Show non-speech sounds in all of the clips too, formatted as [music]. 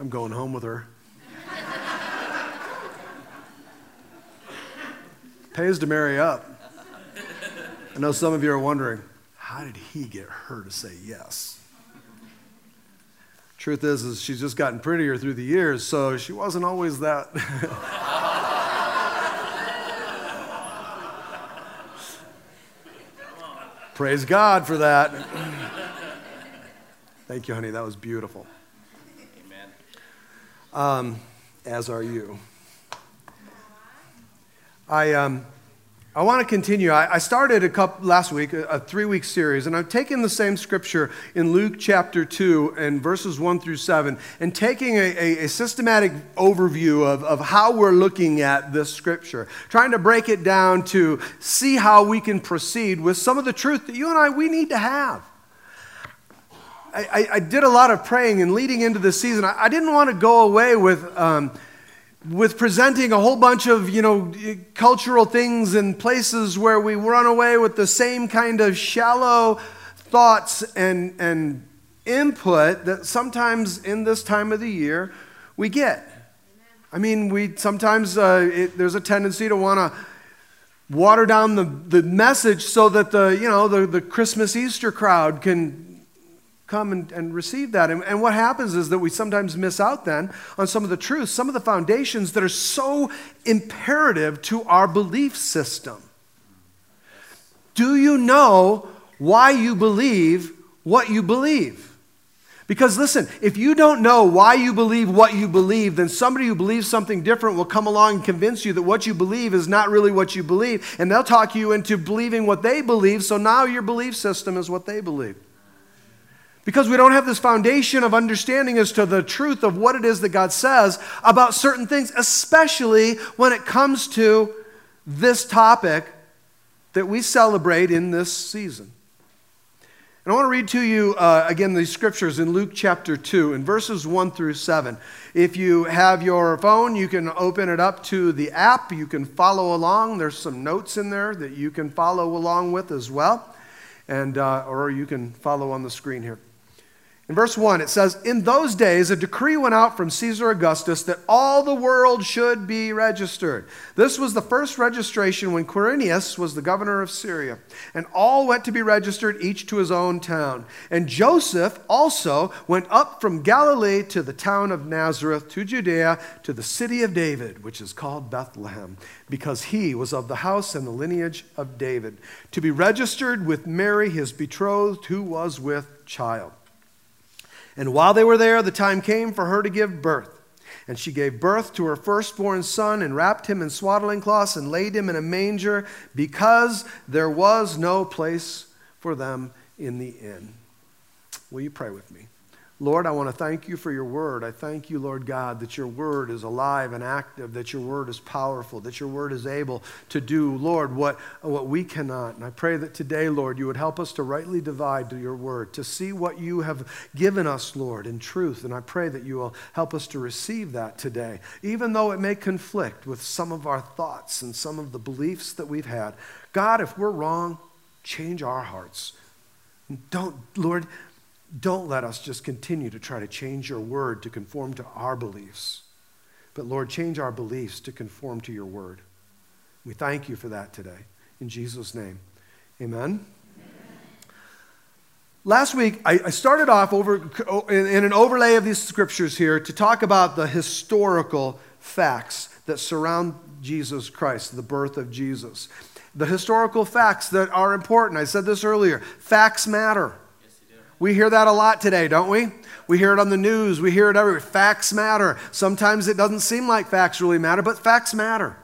I'm going home with her. Pays to marry up. I know some of you are wondering, how did he get her to say yes? Truth is, is she's just gotten prettier through the years, so she wasn't always that. [laughs] Praise God for that. [clears throat] Thank you, honey. That was beautiful. Um, as are you. I, um, I want to continue. I, I started a couple last week, a, a three week series, and I've taken the same scripture in Luke chapter 2 and verses 1 through 7, and taking a, a, a systematic overview of, of how we're looking at this scripture, trying to break it down to see how we can proceed with some of the truth that you and I we need to have. I, I, did a lot of praying and leading into the season. I, I didn't want to go away with. Um, with presenting a whole bunch of you know cultural things and places where we run away with the same kind of shallow thoughts and, and input that sometimes in this time of the year we get i mean we sometimes uh, it, there's a tendency to want to water down the, the message so that the you know the, the christmas easter crowd can come and, and receive that. And, and what happens is that we sometimes miss out then on some of the truths, some of the foundations that are so imperative to our belief system. Do you know why you believe what you believe? Because listen, if you don't know why you believe what you believe, then somebody who believes something different will come along and convince you that what you believe is not really what you believe. And they'll talk you into believing what they believe, so now your belief system is what they believe. Because we don't have this foundation of understanding as to the truth of what it is that God says about certain things, especially when it comes to this topic that we celebrate in this season. And I want to read to you uh, again these scriptures in Luke chapter 2, in verses 1 through 7. If you have your phone, you can open it up to the app. You can follow along. There's some notes in there that you can follow along with as well. And, uh, or you can follow on the screen here. In verse 1, it says, In those days, a decree went out from Caesar Augustus that all the world should be registered. This was the first registration when Quirinius was the governor of Syria. And all went to be registered, each to his own town. And Joseph also went up from Galilee to the town of Nazareth, to Judea, to the city of David, which is called Bethlehem, because he was of the house and the lineage of David, to be registered with Mary, his betrothed, who was with child. And while they were there, the time came for her to give birth. And she gave birth to her firstborn son and wrapped him in swaddling cloths and laid him in a manger because there was no place for them in the inn. Will you pray with me? Lord, I want to thank you for your word. I thank you, Lord God, that your word is alive and active, that your word is powerful, that your word is able to do, Lord, what, what we cannot. And I pray that today, Lord, you would help us to rightly divide your word, to see what you have given us, Lord, in truth. And I pray that you will help us to receive that today, even though it may conflict with some of our thoughts and some of the beliefs that we've had. God, if we're wrong, change our hearts. Don't, Lord, don't let us just continue to try to change your word to conform to our beliefs. But Lord, change our beliefs to conform to your word. We thank you for that today. In Jesus' name, amen. Last week, I, started off over in, in an overlay of these scriptures here to talk about the historical facts that surround Jesus Christ, the birth of Jesus. The historical facts that are important. I said this earlier facts matter. We hear that a lot today, don't we? We hear it on the news, we hear it everywhere. Facts matter. Sometimes it doesn't seem like facts really matter, but facts matter.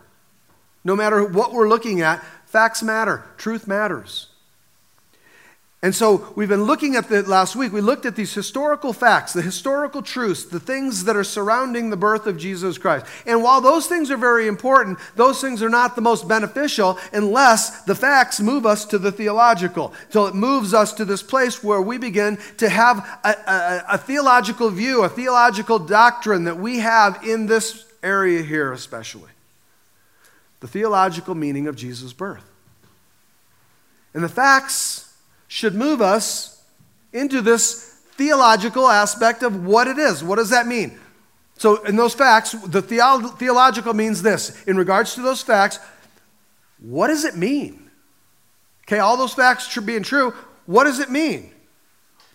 No matter what we're looking at, facts matter. Truth matters. And so we've been looking at the last week, we looked at these historical facts, the historical truths, the things that are surrounding the birth of Jesus Christ. And while those things are very important, those things are not the most beneficial unless the facts move us to the theological, till it moves us to this place where we begin to have a, a, a theological view, a theological doctrine that we have in this area here, especially. The theological meaning of Jesus' birth. And the facts should move us into this theological aspect of what it is. What does that mean? So, in those facts, the theolo- theological means this. In regards to those facts, what does it mean? Okay, all those facts being true, what does it mean?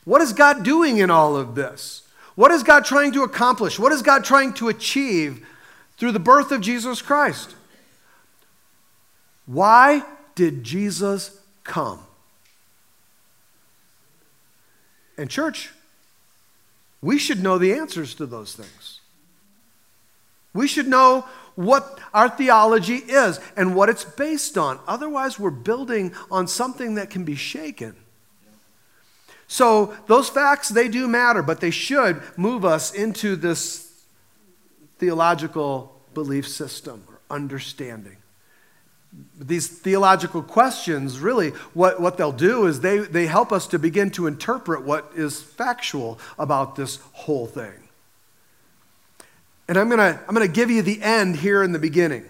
What is God doing in all of this? What is God trying to accomplish? What is God trying to achieve through the birth of Jesus Christ? Why did Jesus come? And, church, we should know the answers to those things. We should know what our theology is and what it's based on. Otherwise, we're building on something that can be shaken. So, those facts, they do matter, but they should move us into this theological belief system or understanding. These theological questions, really, what, what they'll do is they, they help us to begin to interpret what is factual about this whole thing. And I'm going to I'm going to give you the end here in the beginning.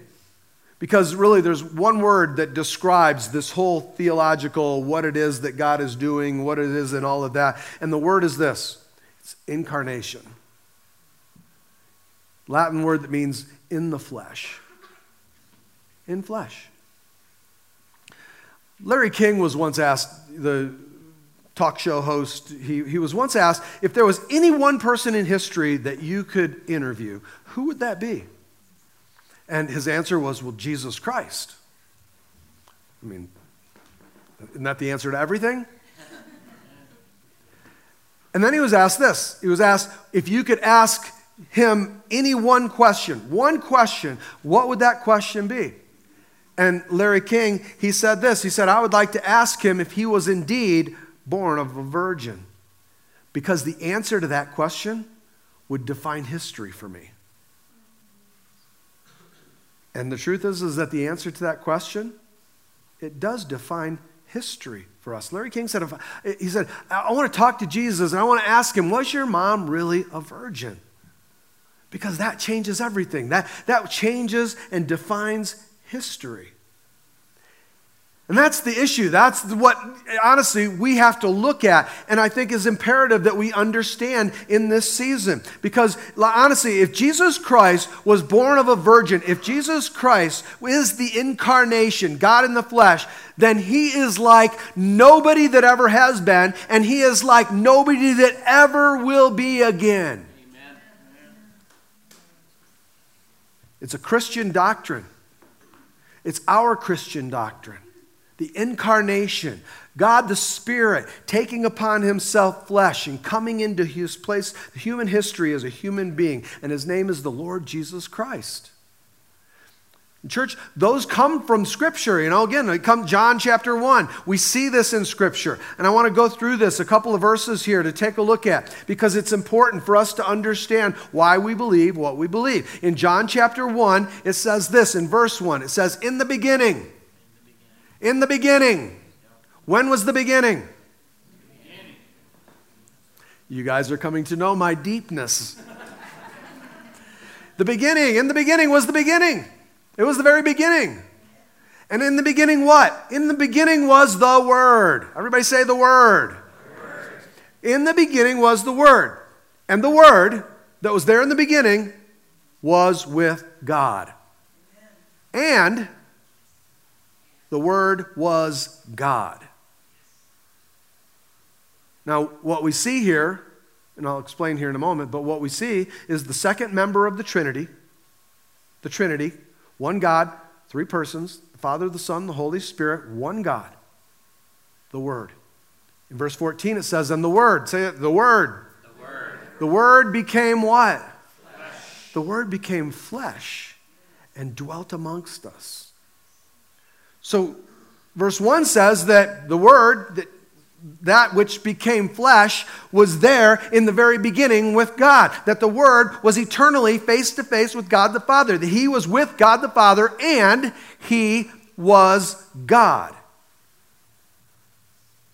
Because really, there's one word that describes this whole theological, what it is that God is doing, what it is, and all of that. And the word is this it's incarnation. Latin word that means in the flesh. In flesh. Larry King was once asked, the talk show host, he, he was once asked if there was any one person in history that you could interview, who would that be? And his answer was, Well, Jesus Christ. I mean, isn't that the answer to everything? [laughs] And then he was asked this. He was asked if you could ask him any one question, one question, what would that question be? And Larry King, he said this. He said, I would like to ask him if he was indeed born of a virgin. Because the answer to that question would define history for me. And the truth is, is that the answer to that question, it does define history for us. Larry King said, he said, I want to talk to Jesus and I want to ask him, was your mom really a virgin? Because that changes everything. That, that changes and defines history. And that's the issue. That's what, honestly, we have to look at, and I think is imperative that we understand in this season. Because, honestly, if Jesus Christ was born of a virgin, if Jesus Christ is the incarnation, God in the flesh, then he is like nobody that ever has been, and he is like nobody that ever will be again. Amen. It's a Christian doctrine, it's our Christian doctrine the incarnation, God the Spirit taking upon himself flesh and coming into his place, human history as a human being, and his name is the Lord Jesus Christ. Church, those come from Scripture. You know, again, come John chapter 1. We see this in Scripture. And I want to go through this, a couple of verses here to take a look at, because it's important for us to understand why we believe what we believe. In John chapter 1, it says this in verse 1 it says, In the beginning, in the beginning. When was the beginning? You guys are coming to know my deepness. [laughs] the beginning, in the beginning was the beginning. It was the very beginning. And in the beginning, what? In the beginning was the Word. Everybody say the Word. word. In the beginning was the Word. And the Word that was there in the beginning was with God. And the Word was God. Now, what we see here, and I'll explain here in a moment, but what we see is the second member of the Trinity, the Trinity, one God, three persons, the Father, the Son, the Holy Spirit, one God, the Word. In verse 14, it says, And the Word, say it, the Word. The Word, the word became what? Flesh. The Word became flesh and dwelt amongst us. So, verse 1 says that the Word, that, that which became flesh, was there in the very beginning with God. That the Word was eternally face to face with God the Father. That He was with God the Father and He was God.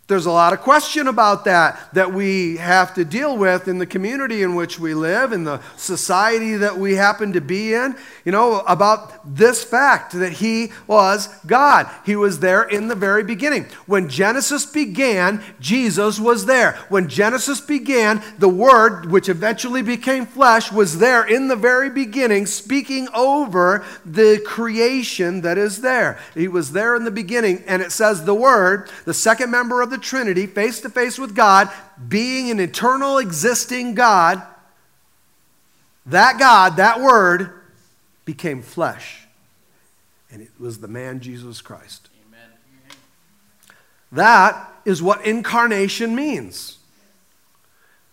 There's a lot of question about that that we have to deal with in the community in which we live, in the society that we happen to be in, you know, about this fact that he was God. He was there in the very beginning. When Genesis began, Jesus was there. When Genesis began, the Word, which eventually became flesh, was there in the very beginning, speaking over the creation that is there. He was there in the beginning, and it says the Word, the second member of the the Trinity, face to face with God, being an eternal existing God, that God, that Word, became flesh. And it was the man Jesus Christ. Amen. That is what incarnation means.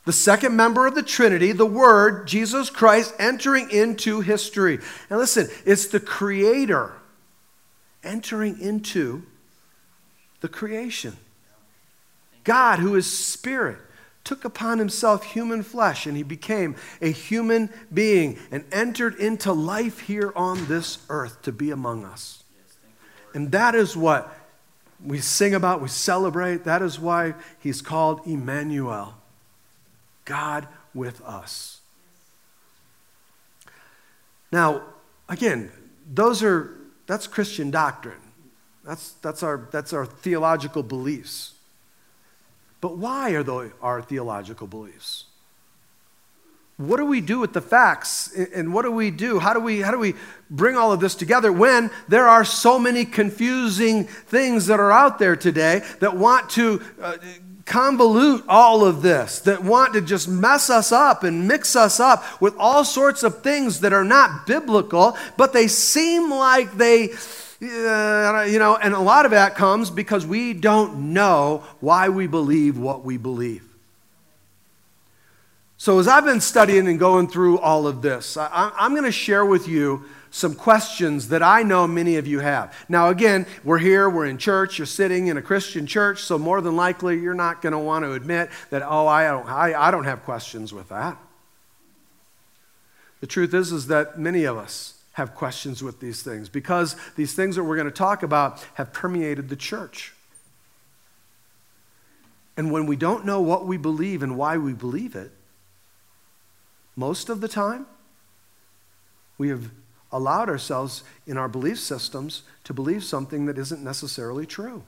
The second member of the Trinity, the Word, Jesus Christ, entering into history. And listen, it's the Creator entering into the creation. God, who is spirit, took upon himself human flesh and he became a human being and entered into life here on this earth to be among us. And that is what we sing about, we celebrate. That is why he's called Emmanuel, God with us. Now, again, those are that's Christian doctrine. That's, that's, our, that's our theological beliefs. But why are they our theological beliefs? What do we do with the facts? And what do we do? How do we, how do we bring all of this together when there are so many confusing things that are out there today that want to uh, convolute all of this, that want to just mess us up and mix us up with all sorts of things that are not biblical, but they seem like they you know, and a lot of that comes because we don't know why we believe what we believe. So, as I've been studying and going through all of this, I, am going to share with you some questions that I know many of you have. Now, again, we're here, we're in church, you're sitting in a Christian church, so more than likely you're not going to want to admit that, oh, I don't, I, I don't have questions with that. The truth is, is that many of us have questions with these things because these things that we're going to talk about have permeated the church. And when we don't know what we believe and why we believe it, most of the time, we have allowed ourselves in our belief systems to believe something that isn't necessarily true.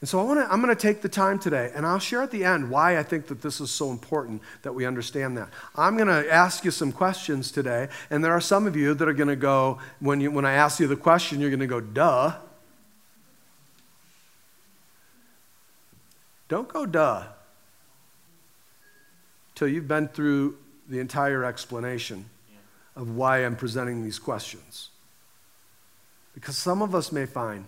And so I wanna, I'm going to take the time today, and I'll share at the end why I think that this is so important that we understand that. I'm going to ask you some questions today, and there are some of you that are going to go, when, you, when I ask you the question, you're going to go, duh. Don't go, duh, till you've been through the entire explanation of why I'm presenting these questions. Because some of us may find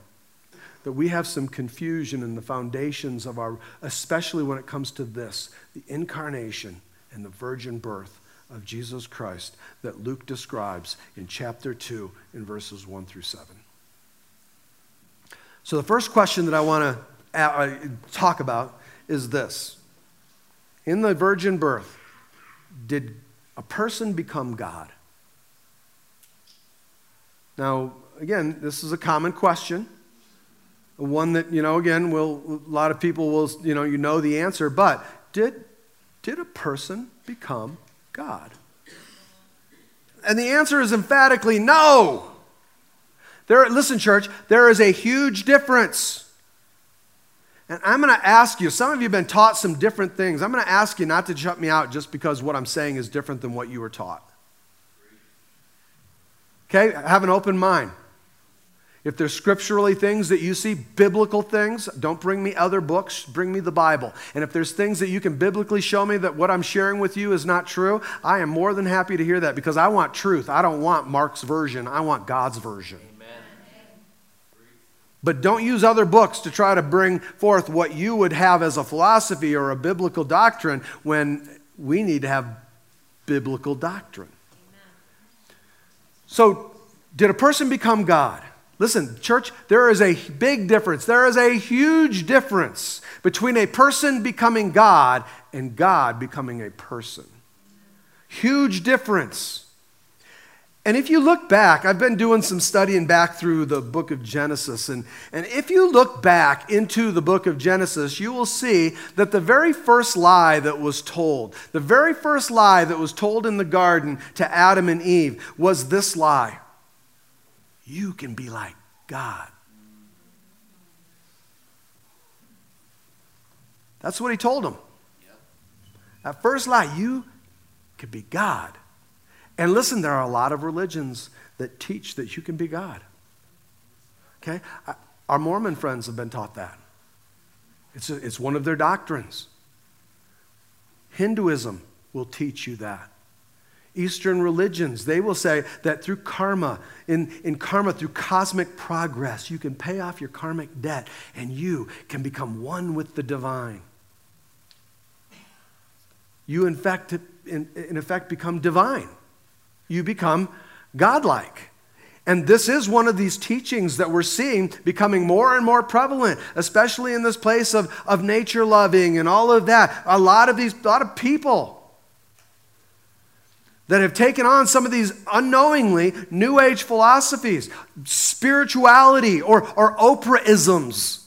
that we have some confusion in the foundations of our, especially when it comes to this the incarnation and the virgin birth of Jesus Christ that Luke describes in chapter 2 in verses 1 through 7. So, the first question that I want to uh, talk about is this In the virgin birth, did a person become God? Now, again, this is a common question one that, you know, again, will, a lot of people will, you know, you know the answer, but did, did a person become God? And the answer is emphatically no. There, listen, church, there is a huge difference. And I'm going to ask you, some of you have been taught some different things. I'm going to ask you not to shut me out just because what I'm saying is different than what you were taught. Okay? Have an open mind. If there's scripturally things that you see, biblical things, don't bring me other books, bring me the Bible. And if there's things that you can biblically show me that what I'm sharing with you is not true, I am more than happy to hear that because I want truth. I don't want Mark's version, I want God's version. But don't use other books to try to bring forth what you would have as a philosophy or a biblical doctrine when we need to have biblical doctrine. So, did a person become God? Listen, church, there is a big difference. There is a huge difference between a person becoming God and God becoming a person. Huge difference. And if you look back, I've been doing some studying back through the book of Genesis. And, and if you look back into the book of Genesis, you will see that the very first lie that was told, the very first lie that was told in the garden to Adam and Eve was this lie You can be like God. That's what he told them. That first lie, you could be God. And listen, there are a lot of religions that teach that you can be God. Okay? Our Mormon friends have been taught that. It's, a, it's one of their doctrines. Hinduism will teach you that. Eastern religions, they will say that through karma, in, in karma, through cosmic progress, you can pay off your karmic debt and you can become one with the divine. You, in fact, in, in effect, become divine you become godlike. And this is one of these teachings that we're seeing becoming more and more prevalent, especially in this place of, of nature loving and all of that. A lot of these, a lot of people that have taken on some of these unknowingly new age philosophies, spirituality, or, or Oprahisms.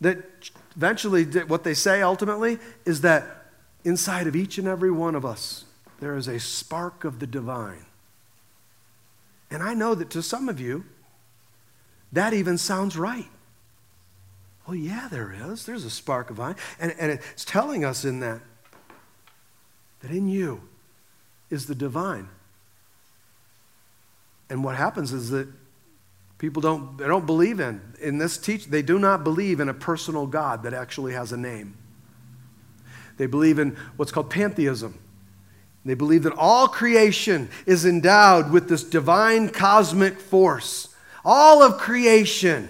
That eventually, what they say ultimately is that Inside of each and every one of us, there is a spark of the divine. And I know that to some of you, that even sounds right. well yeah, there is. There's a spark of divine. And, and it's telling us in that, that in you is the divine. And what happens is that people don't, they don't believe in, in this teach, they do not believe in a personal God that actually has a name. They believe in what's called pantheism. They believe that all creation is endowed with this divine cosmic force. All of creation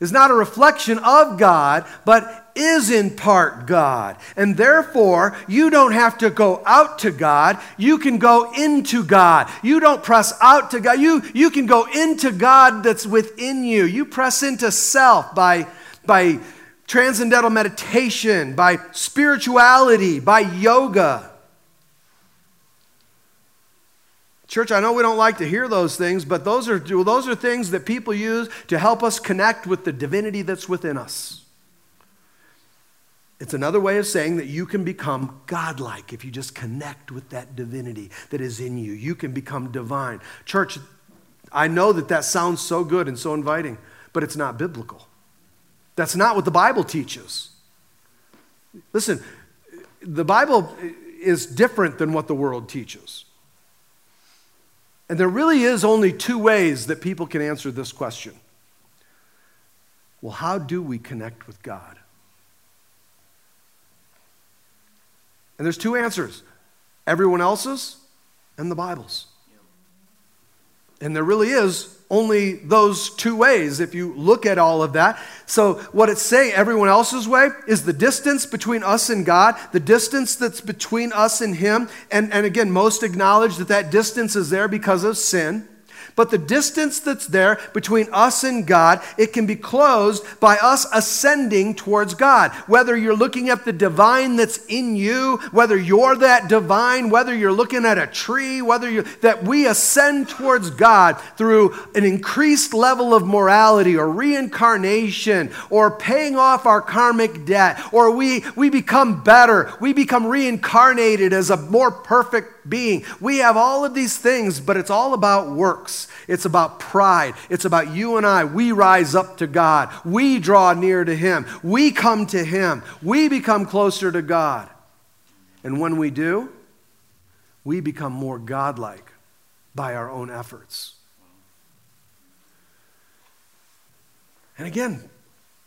is not a reflection of God, but is in part God. And therefore, you don't have to go out to God. You can go into God. You don't press out to God. You, you can go into God that's within you. You press into self by, by transcendental meditation, by spirituality, by yoga. Church, I know we don't like to hear those things, but those are, those are things that people use to help us connect with the divinity that's within us. It's another way of saying that you can become godlike if you just connect with that divinity that is in you. You can become divine. Church, I know that that sounds so good and so inviting, but it's not biblical. That's not what the Bible teaches. Listen, the Bible is different than what the world teaches. And there really is only two ways that people can answer this question. Well, how do we connect with God? And there's two answers everyone else's and the Bible's. And there really is only those two ways if you look at all of that. So, what it's saying, everyone else's way, is the distance between us and God, the distance that's between us and Him. And, and again, most acknowledge that that distance is there because of sin. But the distance that's there between us and God, it can be closed by us ascending towards God. Whether you're looking at the divine that's in you, whether you're that divine, whether you're looking at a tree, whether you that we ascend towards God through an increased level of morality or reincarnation or paying off our karmic debt or we we become better, we become reincarnated as a more perfect being. We have all of these things, but it's all about works. It's about pride. It's about you and I. We rise up to God. We draw near to Him. We come to Him. We become closer to God. And when we do, we become more godlike by our own efforts. And again,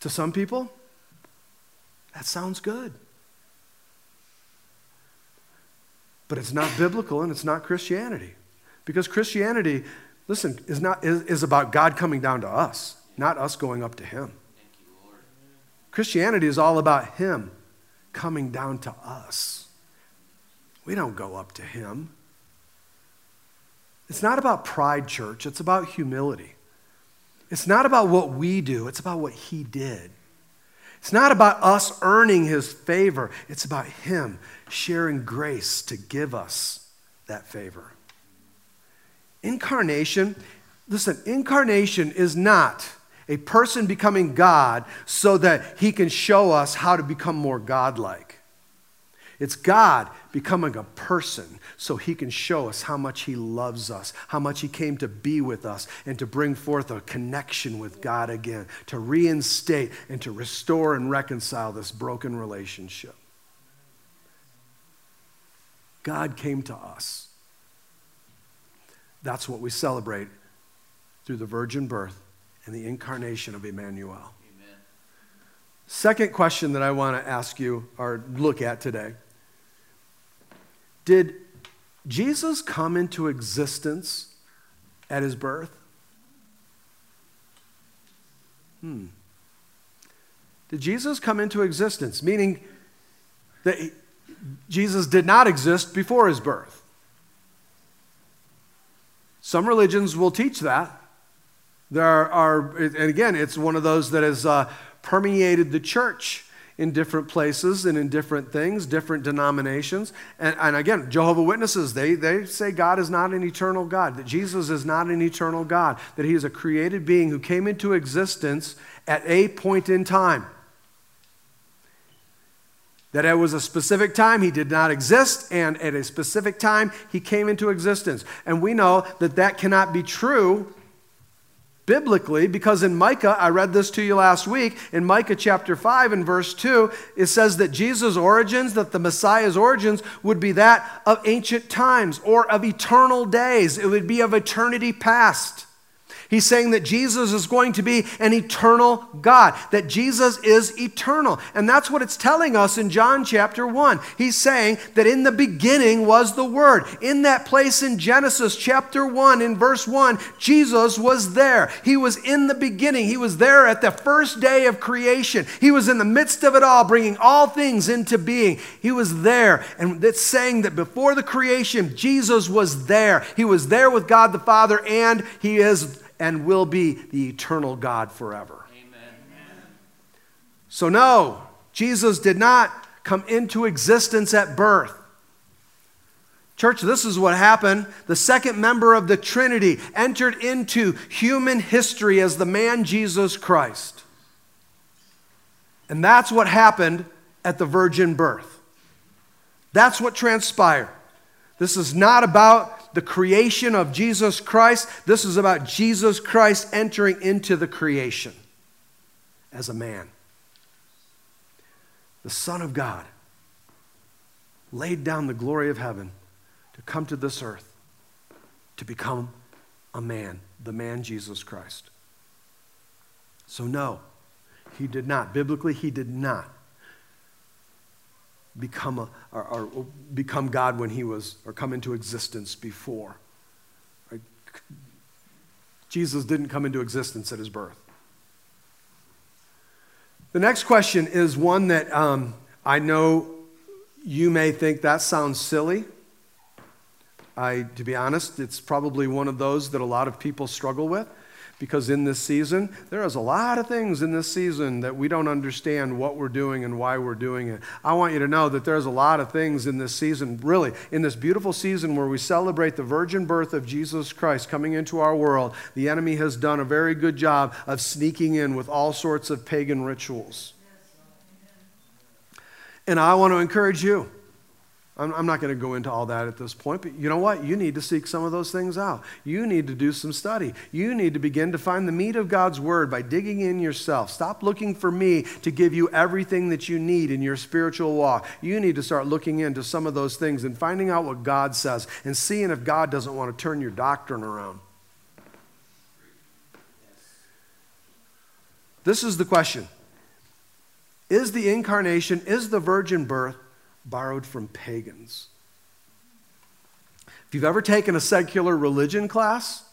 to some people, that sounds good. But it's not biblical and it's not Christianity. Because Christianity, listen, is, not, is, is about God coming down to us, not us going up to Him. Christianity is all about Him coming down to us. We don't go up to Him. It's not about pride, church, it's about humility. It's not about what we do, it's about what He did. It's not about us earning his favor, it's about him sharing grace to give us that favor. Incarnation, listen, incarnation is not a person becoming God so that he can show us how to become more godlike. It's God becoming a person so he can show us how much he loves us, how much he came to be with us, and to bring forth a connection with God again, to reinstate and to restore and reconcile this broken relationship. God came to us. That's what we celebrate through the virgin birth and the incarnation of Emmanuel. Amen. Second question that I want to ask you or look at today Did Jesus come into existence at his birth? Hmm. Did Jesus come into existence? Meaning that Jesus did not exist before his birth. Some religions will teach that. There are, and again, it's one of those that has uh, permeated the church in different places and in different things, different denominations. And, and again, Jehovah Witnesses, they, they say God is not an eternal God, that Jesus is not an eternal God, that he is a created being who came into existence at a point in time. That it was a specific time he did not exist, and at a specific time he came into existence. And we know that that cannot be true biblically because in Micah, I read this to you last week, in Micah chapter 5 and verse 2, it says that Jesus' origins, that the Messiah's origins would be that of ancient times or of eternal days. It would be of eternity past. He's saying that Jesus is going to be an eternal God, that Jesus is eternal. And that's what it's telling us in John chapter 1. He's saying that in the beginning was the Word. In that place in Genesis chapter 1, in verse 1, Jesus was there. He was in the beginning. He was there at the first day of creation. He was in the midst of it all, bringing all things into being. He was there. And it's saying that before the creation, Jesus was there. He was there with God the Father, and He is and will be the eternal God forever. Amen. So, no, Jesus did not come into existence at birth. Church, this is what happened. The second member of the Trinity entered into human history as the man Jesus Christ. And that's what happened at the virgin birth. That's what transpired. This is not about the creation of Jesus Christ. This is about Jesus Christ entering into the creation as a man. The Son of God laid down the glory of heaven to come to this earth to become a man, the man Jesus Christ. So, no, he did not. Biblically, he did not become, a, or, or become God when he was, or come into existence before. Right? Jesus didn't come into existence at his birth. The next question is one that um, I know you may think that sounds silly. I, to be honest, it's probably one of those that a lot of people struggle with because in this season, there is a lot of things in this season that we don't understand what we're doing and why we're doing it. I want you to know that there's a lot of things in this season, really, in this beautiful season where we celebrate the virgin birth of Jesus Christ coming into our world. The enemy has done a very good job of sneaking in with all sorts of pagan rituals. And I want to encourage you I'm, not going to go into all that at this point, but you know what? You need to seek some of those things out. You need to do some study. You need to begin to find the meat of God's word by digging in yourself. Stop looking for me to give you everything that you need in your spiritual walk. You need to start looking into some of those things and finding out what God says and seeing if God doesn't want to turn your doctrine around. This is the question Is the incarnation, is the virgin birth, borrowed from pagans. If you've ever taken a secular religion class,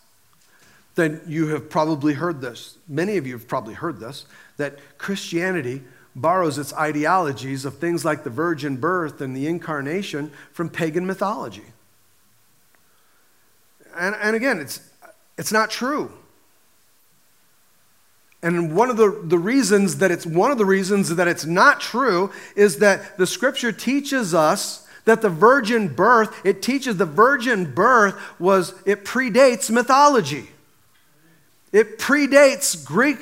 then you have probably heard this. Many of you have probably heard this that Christianity borrows its ideologies of things like the virgin birth and the incarnation from pagan mythology. And, and again, it's, it's not true. And one of the, the reasons that it's one of the reasons that it's not true is that the scripture teaches us that the virgin birth, it teaches the virgin birth was it predates mythology. It predates Greek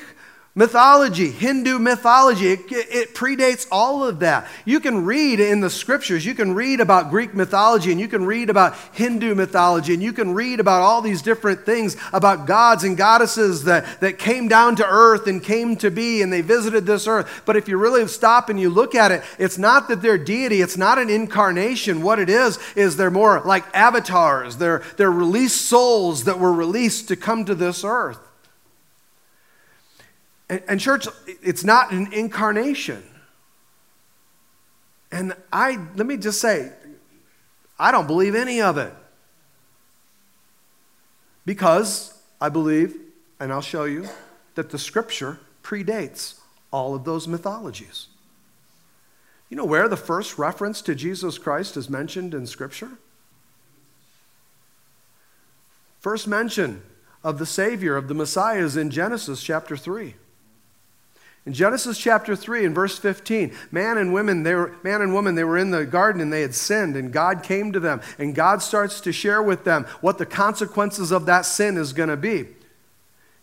mythology, Hindu mythology. It, it, predates all of that. You can read in the scriptures, you can read about Greek mythology, and you can read about Hindu mythology, and you can read about all these different things about gods and goddesses that, that came down to earth and came to be, and they visited this earth. But if you really stop and you look at it, it's not that they're deity, it's not an incarnation. What it is, is they're more like avatars, they're, they're released souls that were released to come to this earth. And, and church, it's not an incarnation. And I, let me just say, I don't believe any of it. Because I believe, and I'll show you, that the scripture predates all of those mythologies. You know where the first reference to Jesus Christ is mentioned in scripture? First mention of the Savior, of the Messiah, is in Genesis chapter 3. In Genesis chapter 3 and verse 15, man and women, they were, man and woman, they were in the garden and they had sinned, and God came to them, and God starts to share with them what the consequences of that sin is going to be.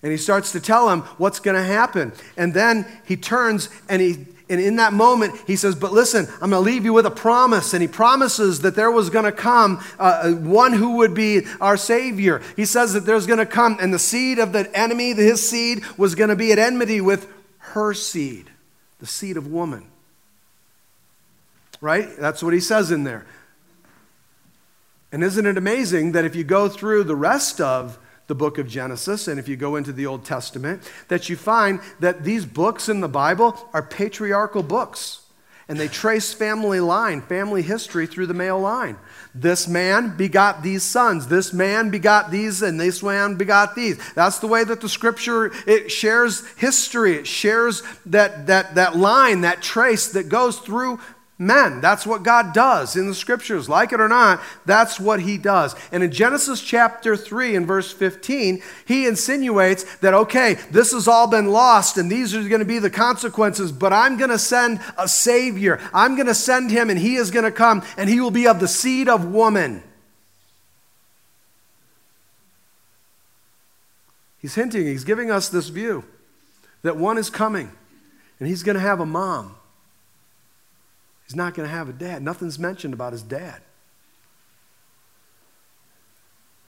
And he starts to tell them what's going to happen. And then he turns and he and in that moment, he says, But listen, I'm going to leave you with a promise. And he promises that there was going to come uh, one who would be our Savior. He says that there's going to come, and the seed of the enemy, his seed, was going to be at enmity with her seed, the seed of woman. Right? That's what he says in there. And isn't it amazing that if you go through the rest of the book of Genesis and if you go into the Old Testament, that you find that these books in the Bible are patriarchal books and they trace family line, family history through the male line. This man begot these sons. This man begot these, and this man begot these. That's the way that the scripture it shares history. It shares that, that, that line, that trace that goes through men. That's what God does in the scriptures. Like it or not, that's what he does. And in Genesis chapter 3 and verse 15, he insinuates that, okay, this has all been lost and these are going to be the consequences, but I'm going to send a Savior. I'm going to send him and he is going to come and he will be of the seed of woman. He's hinting, he's giving us this view that one is coming and he's going to have a mom. He's not going to have a dad. Nothing's mentioned about his dad.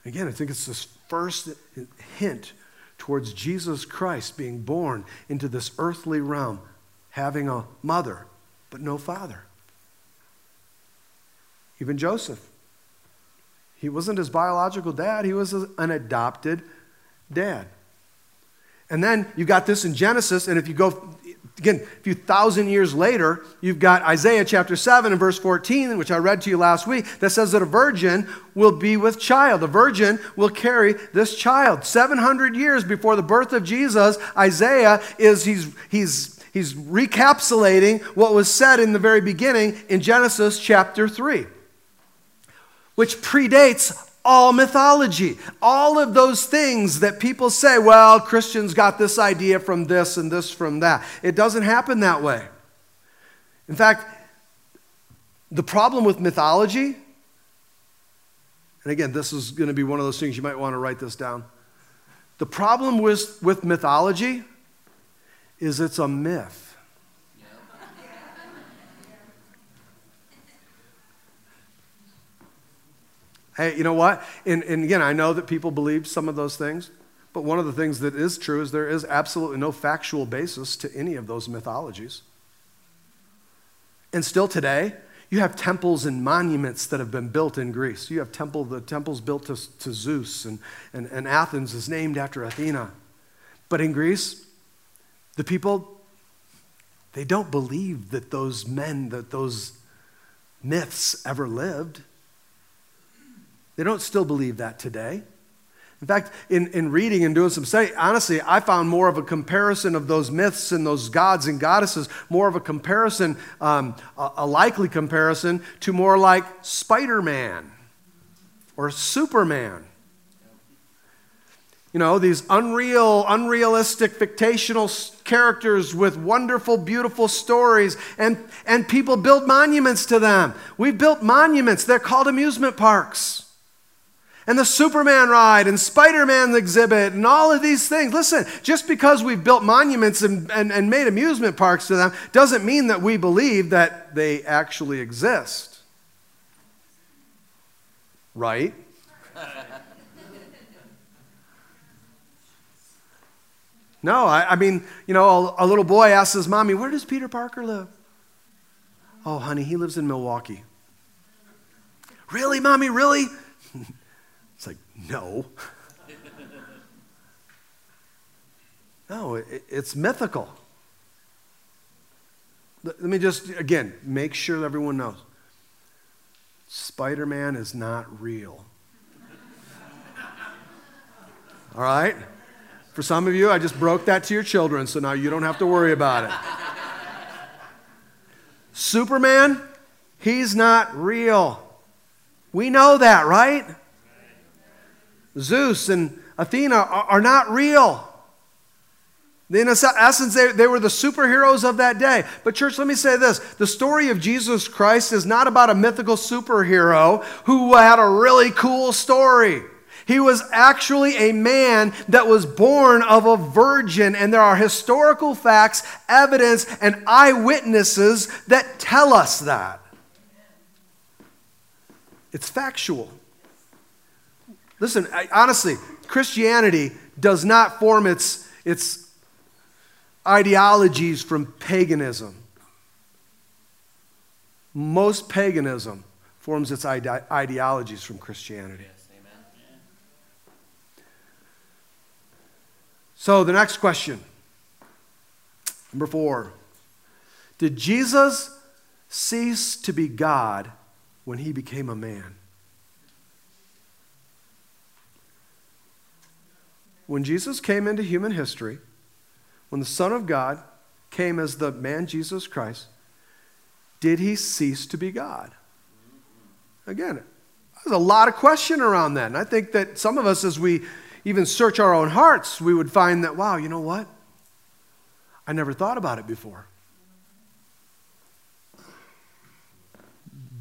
Again, I think it's this first hint towards Jesus Christ being born into this earthly realm, having a mother, but no father. Even Joseph. He wasn't his biological dad, he was an adopted dad. And then you got this in Genesis, and if you go Again, a few thousand years later, you've got Isaiah chapter 7 and verse 14, which I read to you last week, that says that a virgin will be with child. A virgin will carry this child. 700 years before the birth of Jesus, Isaiah is, he's, he's, he's recapsulating what was said in the very beginning in Genesis chapter 3, which predates all mythology. All of those things that people say, well, Christians got this idea from this and this from that. It doesn't happen that way. In fact, the problem with mythology, and again, this is going to be one of those things you might want to write this down. The problem with, with mythology is it's a myth. Hey, you know what? And, and again, I know that people believe some of those things, but one of the things that is true is there is absolutely no factual basis to any of those mythologies. And still today, you have temples and monuments that have been built in Greece. You have temple, the temples built to, to Zeus, and, and, and Athens is named after Athena. But in Greece, the people, they don't believe that those men, that those myths ever lived. They don't still believe that today. In fact, in, in reading and doing some study, honestly, I found more of a comparison of those myths and those gods and goddesses, more of a comparison, um, a, a likely comparison to more like Spider Man or Superman. You know, these unreal, unrealistic, fictional characters with wonderful, beautiful stories, and, and people build monuments to them. We built monuments, they're called amusement parks. And the Superman ride and Spider Man exhibit and all of these things. Listen, just because we've built monuments and, and, and made amusement parks to them doesn't mean that we believe that they actually exist. Right? [laughs] No, I, I mean, you know, a, a, little boy asks his mommy, Where does Peter Parker live? Oh, honey, he lives in Milwaukee. Really, mommy, really? No. no, it, it's mythical. Let me just, again, make sure everyone knows Spider Man is not real. All right? For some of you, I just broke that to your children, so now you don't have to worry about it. Superman, he's not real. We know that, right? Zeus and Athena are, not real. In essence, they, they were the superheroes of that day. But, church, let me say this the story of Jesus Christ is not about a mythical superhero who had a really cool story. He was actually a man that was born of a virgin, and there are historical facts, evidence, and eyewitnesses that tell us that. It's factual. Listen, I, honestly, Christianity does not form its, its ideologies from paganism. Most paganism forms its ide- ideologies from Christianity. So, the next question, number four Did Jesus cease to be God when he became a man? When Jesus came into human history, when the Son of God came as the man Jesus Christ, did he cease to be God? Again, there's a lot of question around that. And I think that some of us, as we even search our own hearts, we would find that, wow, you know what? I never thought about it before.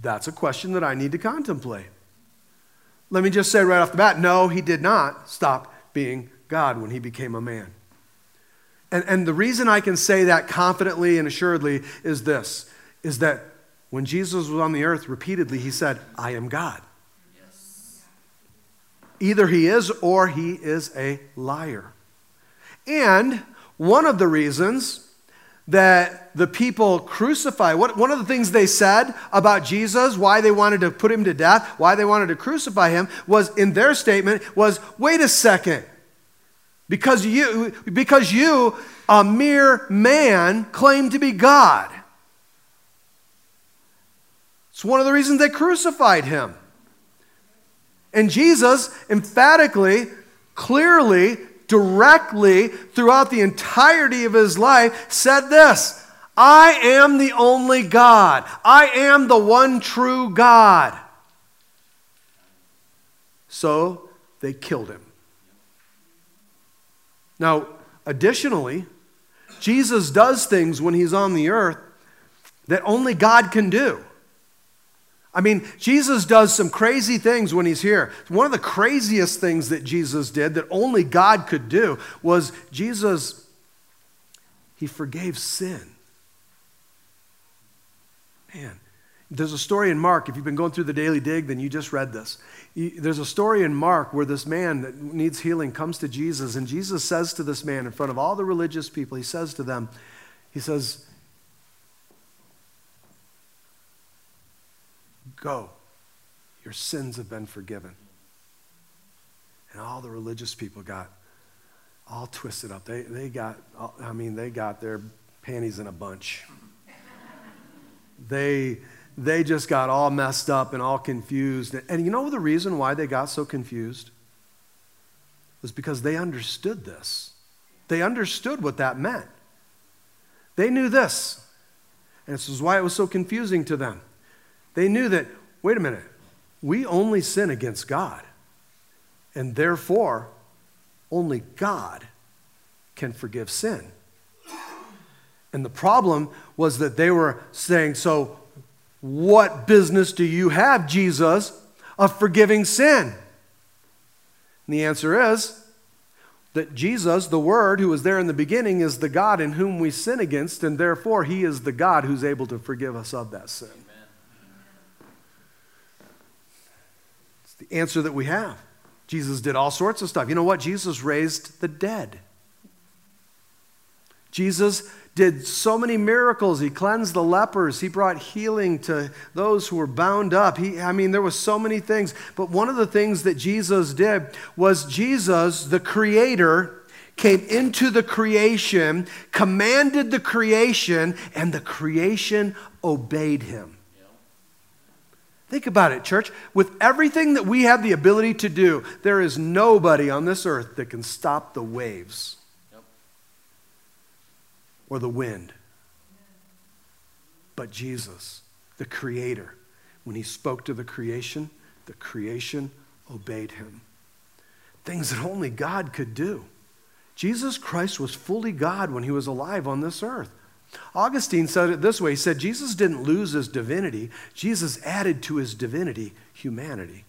That's a question that I need to contemplate. Let me just say right off the bat no, he did not stop being God when he became a man. And, and the reason I can say that confidently and assuredly is this is that when Jesus was on the earth, repeatedly he said, I am God. Either he is or he is a liar. And one of the reasons that the people crucify, what, one of the things they said about Jesus, why they wanted to put him to death, why they wanted to crucify him, was in their statement was, wait a second. Because you, because you, a mere man, claim to be God. It's one of the reasons they crucified him. And Jesus emphatically, clearly, directly, throughout the entirety of his life, said this I am the only God. I am the one true God. So they killed him. Now, additionally, Jesus does things when he's on the earth that only God can do. I mean, Jesus does some crazy things when he's here. One of the craziest things that Jesus did that only God could do was Jesus, he forgave sin. Man, there's a story in Mark. If you've been going through the Daily Dig, then you just read this. There's a story in Mark where this man that needs healing comes to Jesus, and Jesus says to this man in front of all the religious people, he says to them, he says, Go. Your sins have been forgiven. And all the religious people got all twisted up. They, they got, I mean, they got their panties in a bunch. they, they just got all messed up and all confused. And you know the reason why they got so confused? Was because they understood this. They understood what that meant. They knew this. And this is why it was so confusing to them. They knew that, wait a minute, we only sin against God. And therefore, Only God can forgive sin. And the problem was that they were saying, So, what business do you have, Jesus, of forgiving sin? And the answer is that Jesus, the Word who was there in the beginning, is the God in whom we sin against, and therefore He is the God who's able to forgive us of that sin. It's the answer that we have. Jesus did all sorts of stuff. You know what? Jesus raised the dead. Jesus did so many miracles. He cleansed the lepers. He brought healing to those who were bound up. He, I mean, there was so many things. But one of the things that Jesus did was Jesus, the creator, came into the creation, commanded the creation, and the creation obeyed him. Think about it, church. With everything that we have the ability to do, there is nobody on this earth that can stop the waves or the wind. But Jesus, the Creator, when He spoke to the creation, the creation obeyed Him. Things that only God could do. Jesus Christ was fully God when He was alive on this earth. Augustine said it this way He said, Jesus didn't lose His divinity, Jesus added to His divinity humanity.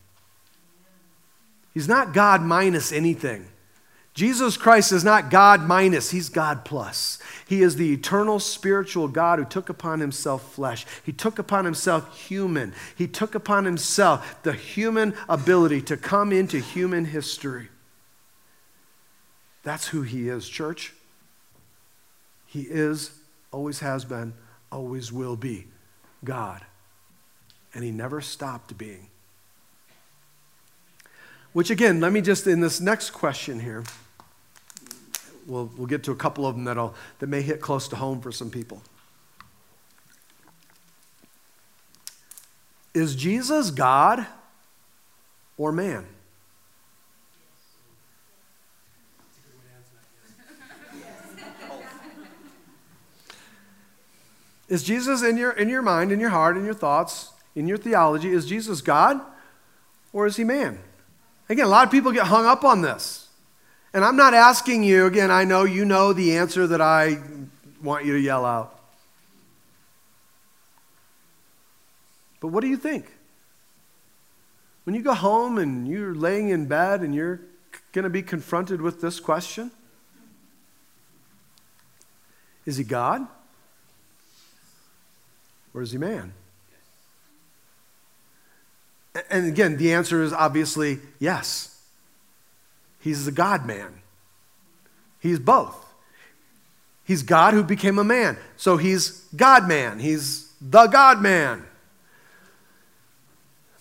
He's not God minus anything. Jesus Christ is not God minus, He's God plus. He is the eternal spiritual God who took upon Himself flesh. He took upon Himself human. He took upon Himself the human ability to come into human history. That's who He is, church. He is, always has been, always will be God. And He never stopped being. Which, again, let me just, in this next question here, we'll, we'll get to a couple of them that'll, that may hit close to home for some people. Is Jesus God or man? Is Jesus in your, in your mind, in your heart, in your thoughts, in your theology, is Jesus God or is he man? Again, a lot of people get hung up on this. And I'm not asking you, again, I know you know the answer that I want you to yell out. But what do you think? When you go home and you're laying in bed and you're going to be confronted with this question Is he God? Or is he man? And again, the answer is obviously yes. He's the God man. He's both. He's God who became a man. So he's God man. He's the God man.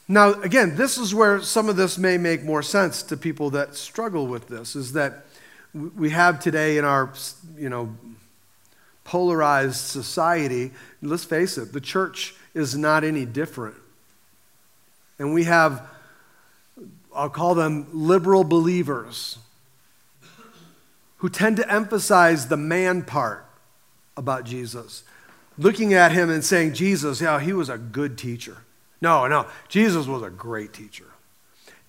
Now, again, this is where some of this may make more sense to people that struggle with this is that we have today in our, you know, polarized society, let's face it, the church is not any different. And we have I'll call them liberal believers who tend to emphasize the man part about Jesus. Looking at him and saying, Jesus, yeah, he was a good teacher. No, no, Jesus was a great teacher.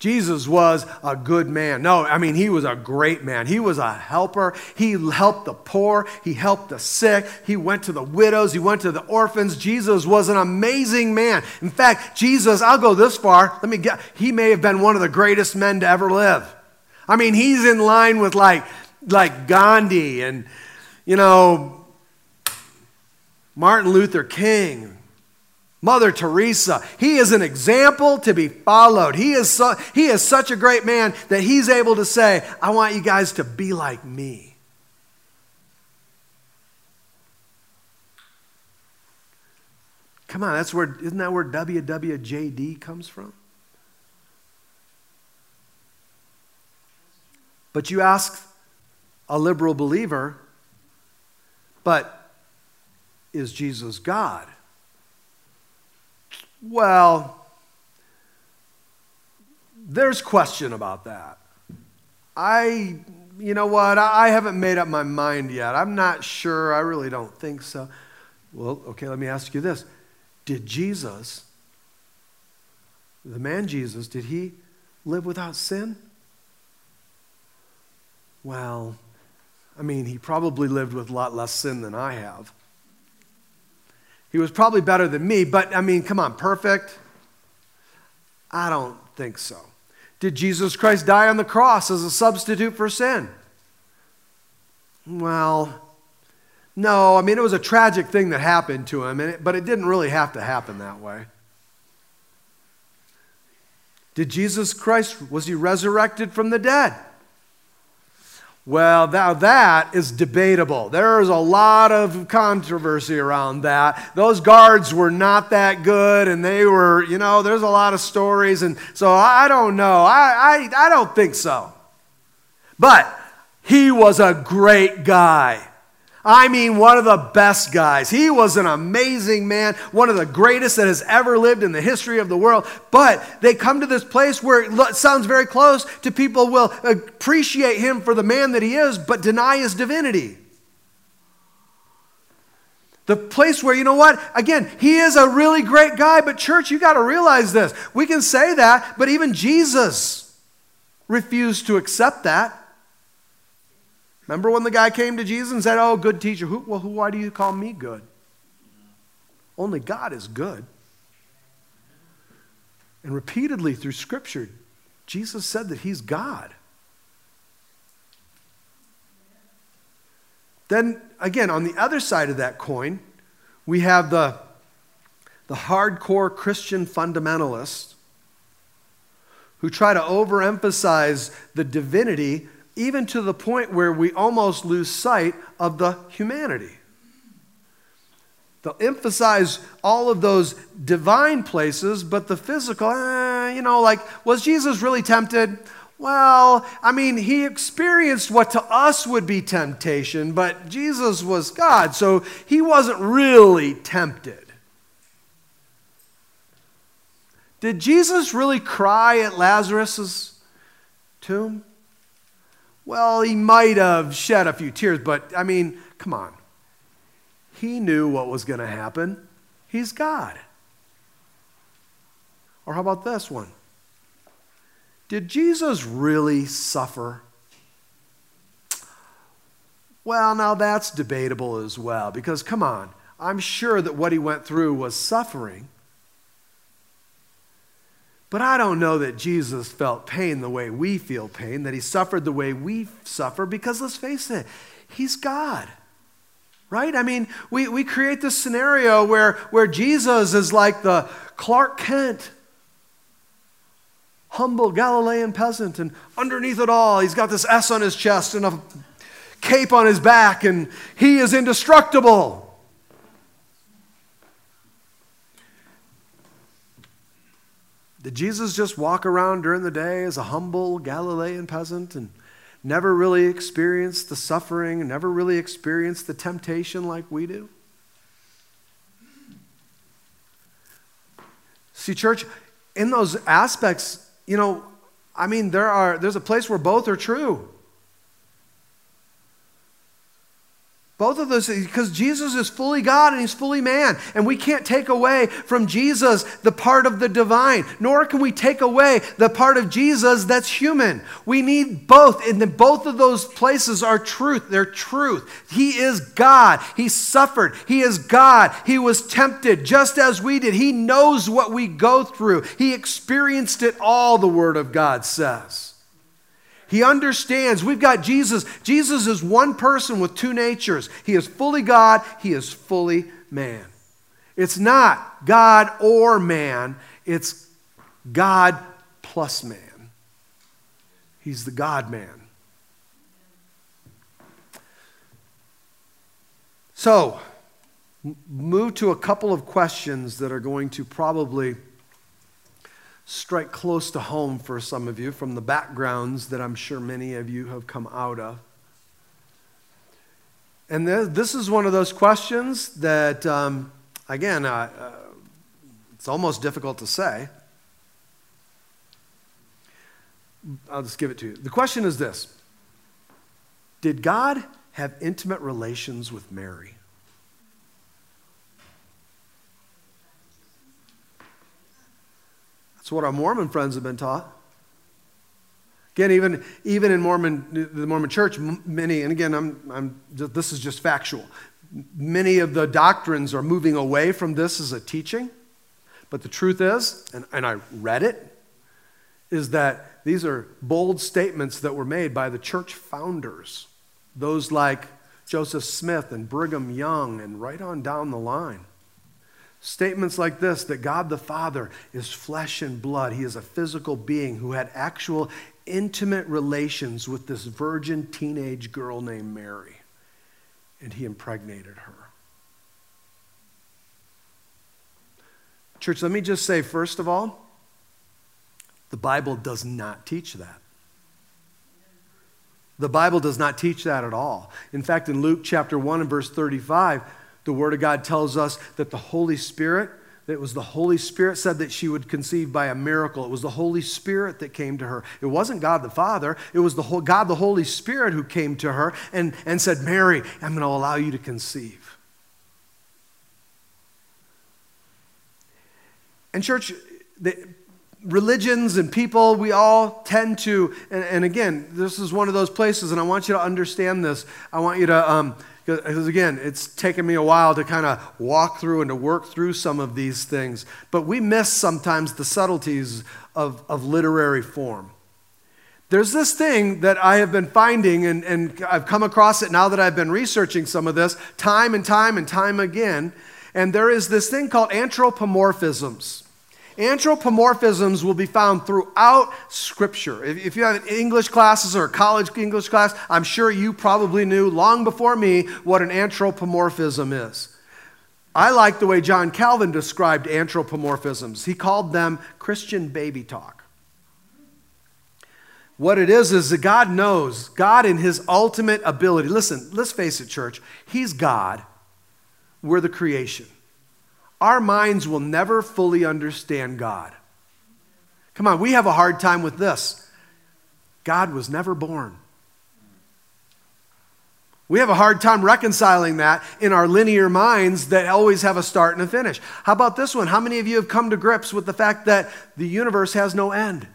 Jesus was a good man. No, I mean, he was a great man. He was a helper. He helped the poor. He helped the sick. He went to the widows. He went to the orphans. Jesus was an amazing man. In fact, Jesus, I'll go this far. Let me get, he may have been one of the greatest men to ever live. I mean, he's in line with like, like Gandhi and, you know, Martin Luther King, Mother Teresa, he is an example to be followed. He is, so, he is such a great man that he's able to say, I want you guys to be like me. Come on, that's where, isn't that where WWJD comes from? But you ask a liberal believer, but is Jesus God? Well, there's question about that. I, you know what, I haven't made up my mind yet. I'm not sure. I really don't think so. Well, okay, let me ask you this Did Jesus, the man Jesus, did he live without sin? Well, I mean, he probably lived with a lot less sin than I have. He was probably better than me, but I mean, come on, perfect? I don't think so. Did Jesus Christ die on the cross as a substitute for sin? Well, no. I mean, it was a tragic thing that happened to him, but it didn't really have to happen that way. Did Jesus Christ, was he resurrected from the dead? Well, now that is debatable. There is a lot of controversy around that. Those guards were not that good, and they were, you know, there's a lot of stories, and so I don't know. I, I, I don't think so. But he was a great guy. I mean, one of the best guys. He was an amazing man, one of the greatest that has ever lived in the history of the world. But they come to this place where it sounds very close to people will appreciate him for the man that he is, but deny his divinity. The place where, you know what? Again, he is a really great guy, but church, you got to realize this. We can say that, but even Jesus refused to accept that. Remember when the guy came to Jesus and said, Oh, good teacher, who, well, who, why do you call me good? Only God is good. And repeatedly through Scripture, Jesus said that He's God. Then, again, on the other side of that coin, we have the, the hardcore Christian fundamentalists who try to overemphasize the divinity even to the point where we almost lose sight of the humanity. They'll emphasize all of those divine places, but the physical, eh, you know, like, was Jesus really tempted? Well, I mean, he experienced what to us would be temptation, but Jesus was God, so he wasn't really tempted. Did Jesus really cry at Lazarus' tomb? Well, he might have shed a few tears, but I mean, come on. He knew what was going to happen. He's God. Or how about this one? Did Jesus really suffer? Well, now that's debatable as well, because come on, I'm sure that what he went through was suffering. But I don't know that Jesus felt pain the way we feel pain, that he suffered the way we suffer, because let's face it, he's God. Right? I mean, we, we create this scenario where, where Jesus is like the Clark Kent, humble Galilean peasant, and underneath it all, he's got this S on his chest and a cape on his back, and he is indestructible. Did Jesus just walk around during the day as a humble Galilean peasant and never really experience the suffering, never really experience the temptation like we do? See, church, in those aspects, you know, I mean, there are, there's a place where both are true. Both of those, because Jesus is fully God and he's fully man. And we can't take away from Jesus the part of the divine, nor can we take away the part of Jesus that's human. We need both. And both of those places are truth. They're truth. He is God. He suffered. He is God. He was tempted just as we did. He knows what we go through. He experienced it all, the Word of God says. He understands. We've got Jesus. Jesus is one person with two natures. He is fully God, he is fully man. It's not God or man, it's God plus man. He's the God man. So, move to a couple of questions that are going to probably strike close to home for some of you from the backgrounds that I'm sure many of you have come out of. And this is one of those questions that, um, again, uh, uh, it's almost difficult to say. I'll just give it to you. The question is this Did God have intimate relations with Mary? That's what our Mormon friends have been taught. Again, even, even in Mormon, the Mormon church, many, and again, I'm, I'm, this is just factual, many of the doctrines are moving away from this as a teaching. But the truth is, and, and I read it, is that these are bold statements that were made by the church founders, those like Joseph Smith and Brigham Young, and right on down the line. Statements like this that God the Father is flesh and blood. He is a physical being who had actual intimate relations with this virgin teenage girl named Mary, and he impregnated her. Church, let me just say, first of all, the Bible does not teach that. The Bible does not teach that at all. In fact, in Luke chapter 1 and verse 35, the Word of God tells us that the Holy Spirit, that it was the Holy Spirit said that she would conceive by a miracle. It was the Holy Spirit that came to her. It wasn't God the Father, it was the whole, God the Holy Spirit who came to her and, and said, Mary, I'm going to allow you to conceive. And, church, the, religions and people, we all tend to, and, and, again, this is one of those places, and I want you to understand this. I want you to, um, because again, it's taken me a while to kind of walk through and to work through some of these things. But we miss sometimes the subtleties of, of literary form. There's this thing that I have been finding, and, and I've come across it now that I've been researching some of this time and time and time again. And there is this thing called anthropomorphisms. Anthropomorphisms will be found throughout Scripture. If, you have English classes or a college English class, I'm sure you probably knew long before me what an anthropomorphism is. I like the way John Calvin described anthropomorphisms. He called them Christian baby talk. What it is is that God knows, God in his ultimate ability. Listen, let's face it, church. He's God, we're the creation. Our minds will never fully understand God. Come on, we have a hard time with this. God was never born. We have a hard time reconciling that in our linear minds that always have a start and a finish. How about this one? How many of you have come to grips with the fact that the universe has no end?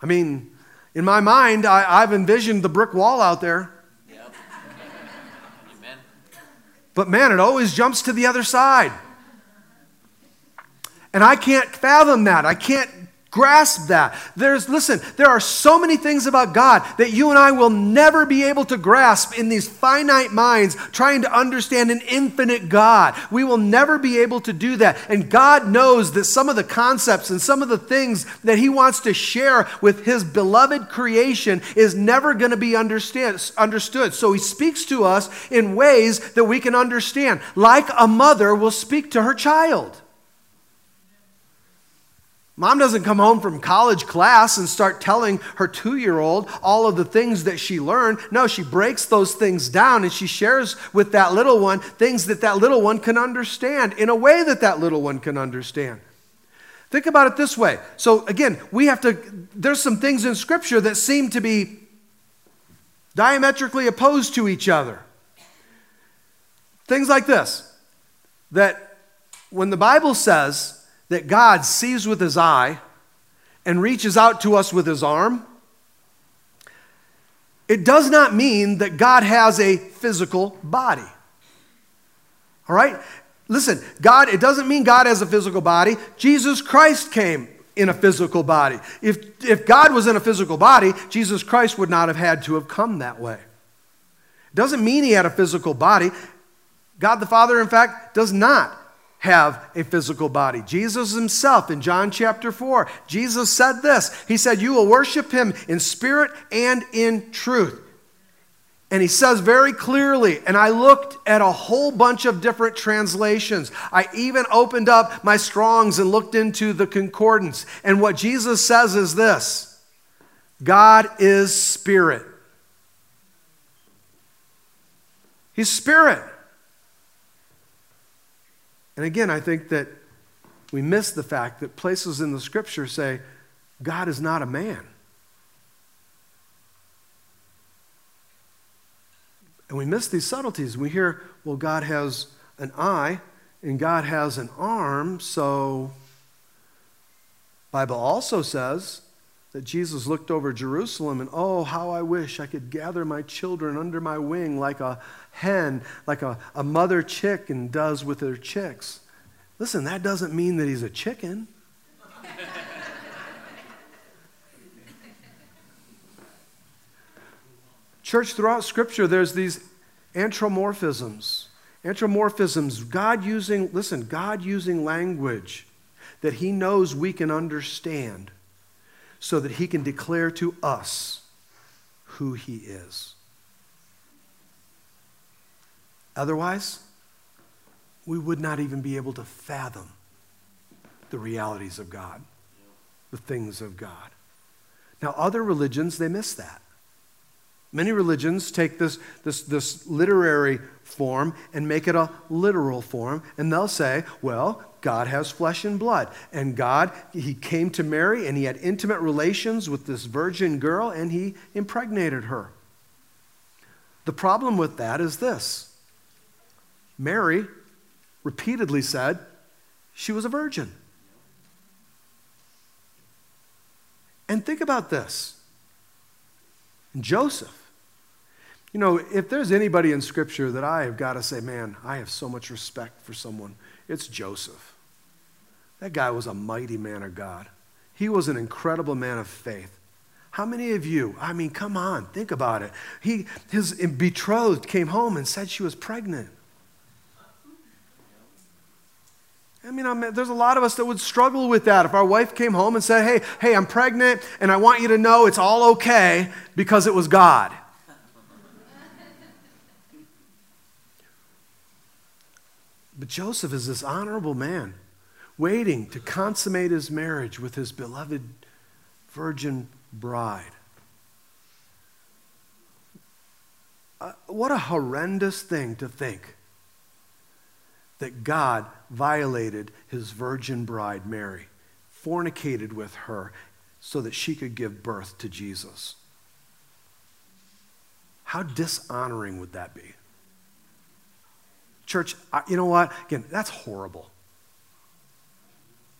I mean, in my mind, I, have envisioned the brick wall out there. But man, it always jumps to the other side. And I can't fathom that. I can't grasp that. There's, listen, there are so many things about God that you and I will never be able to grasp in these finite minds trying to understand an infinite God. We will never be able to do that. And God knows that some of the concepts and some of the things that He wants to share with His beloved creation is never going to be understand, understood. So He speaks to us in ways that we can understand, like a mother will speak to her child. Mom doesn't come home from college class and start telling her two year old all of the things that she learned. No, she breaks those things down and she shares with that little one things that that little one can understand in a way that that little one can understand. Think about it this way. So, again, we have to, there's some things in Scripture that seem to be diametrically opposed to each other. Things like this that when the Bible says, that God sees with his eye and reaches out to us with his arm, it does not mean that God has a physical body. All right? Listen, God, it doesn't mean God has a physical body. Jesus Christ came in a physical body. If, if God was in a physical body, Jesus Christ would not have had to have come that way. It doesn't mean he had a physical body. God the Father, in fact, does not have a physical body. Jesus himself in John chapter 4, Jesus said this. He said, You will worship him in spirit and in truth. And he says very clearly, and I looked at a whole bunch of different translations. I even opened up my Strongs and looked into the concordance. And what Jesus says is this God is spirit. He's spirit. And again, I think that we miss the fact that places in the scripture say God is not a man. And we miss these subtleties. We hear, well, God has an eye and God has an arm, so Bible also says that Jesus looked over Jerusalem and, oh, how I wish I could gather my children under my wing like a hen, like a, a mother chicken does with her chicks. Listen, that doesn't mean that he's a chicken. Church, throughout Scripture, there's these anthropomorphisms. Anthropomorphisms, God using, listen, God using language that He knows we can understand so that He can declare to us who He is. Otherwise, we would not even be able to fathom the realities of God, the things of God. Now, other religions, they miss that. Many religions take this, this, this literary form and make it a literal form, and they'll say, well, God has flesh and blood. And God, He came to Mary and He had intimate relations with this virgin girl and He impregnated her. The problem with that is this Mary repeatedly said she was a virgin. And think about this Joseph you know, if there's anybody in Scripture that I have got to say, man, I have so much respect for someone, it's Joseph. That guy was a mighty man of God. He was an incredible man of faith. How many of you, I mean, come on, think about it. He, his betrothed came home and said she was pregnant. I mean, I'm, there's a lot of us that would struggle with that. If our wife came home and said, hey, hey, I'm pregnant, and I want you to know it's all okay because it was God. But Joseph is this honorable man waiting to consummate his marriage with his beloved virgin bride. Uh, what a horrendous thing to think that God violated his virgin bride, Mary, fornicated with her so that she could give birth to Jesus. How dishonoring would that be? Church, you know what? Again, that's horrible.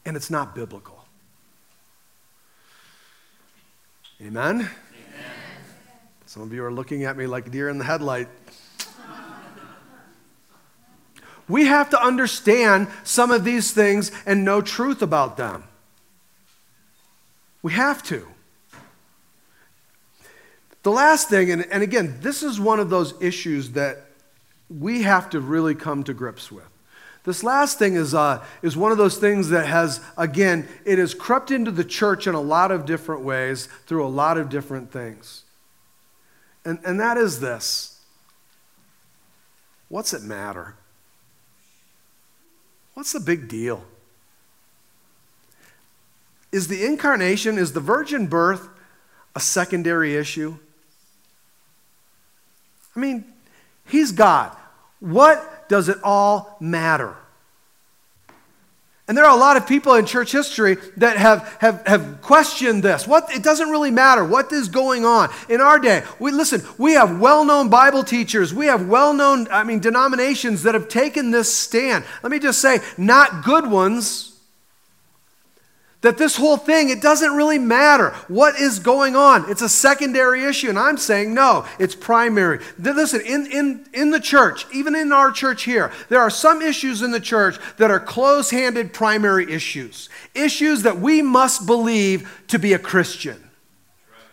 And it's not biblical. Amen? Amen? Some of you are looking at me like deer in the headlight. We have to understand some of these things and know truth about them. We have to. The last thing, and, and again, this is one of those issues that we have to really come to grips with. This last thing is, uh, is one of those things that has, again, it has crept into the church in a lot of different ways through a lot of different things. And, and that is this What's it matter? What's the big deal? Is the incarnation, is the virgin birth a secondary issue? I mean, He's God. What does it all matter? And there are a lot of people in church history that have, have, have questioned this. What, it doesn't really matter. What is going on? In our day, we, listen, we have well known Bible teachers. We have well known, I mean, denominations that have taken this stand. Let me just say, not good ones that this whole thing, it doesn't really matter what is going on. It's a secondary issue. And I'm saying, no, it's primary. Listen, in, in, in the church, even in our church here, there are some issues in the church that are close handed primary issues. Issues that we must believe to be a Christian.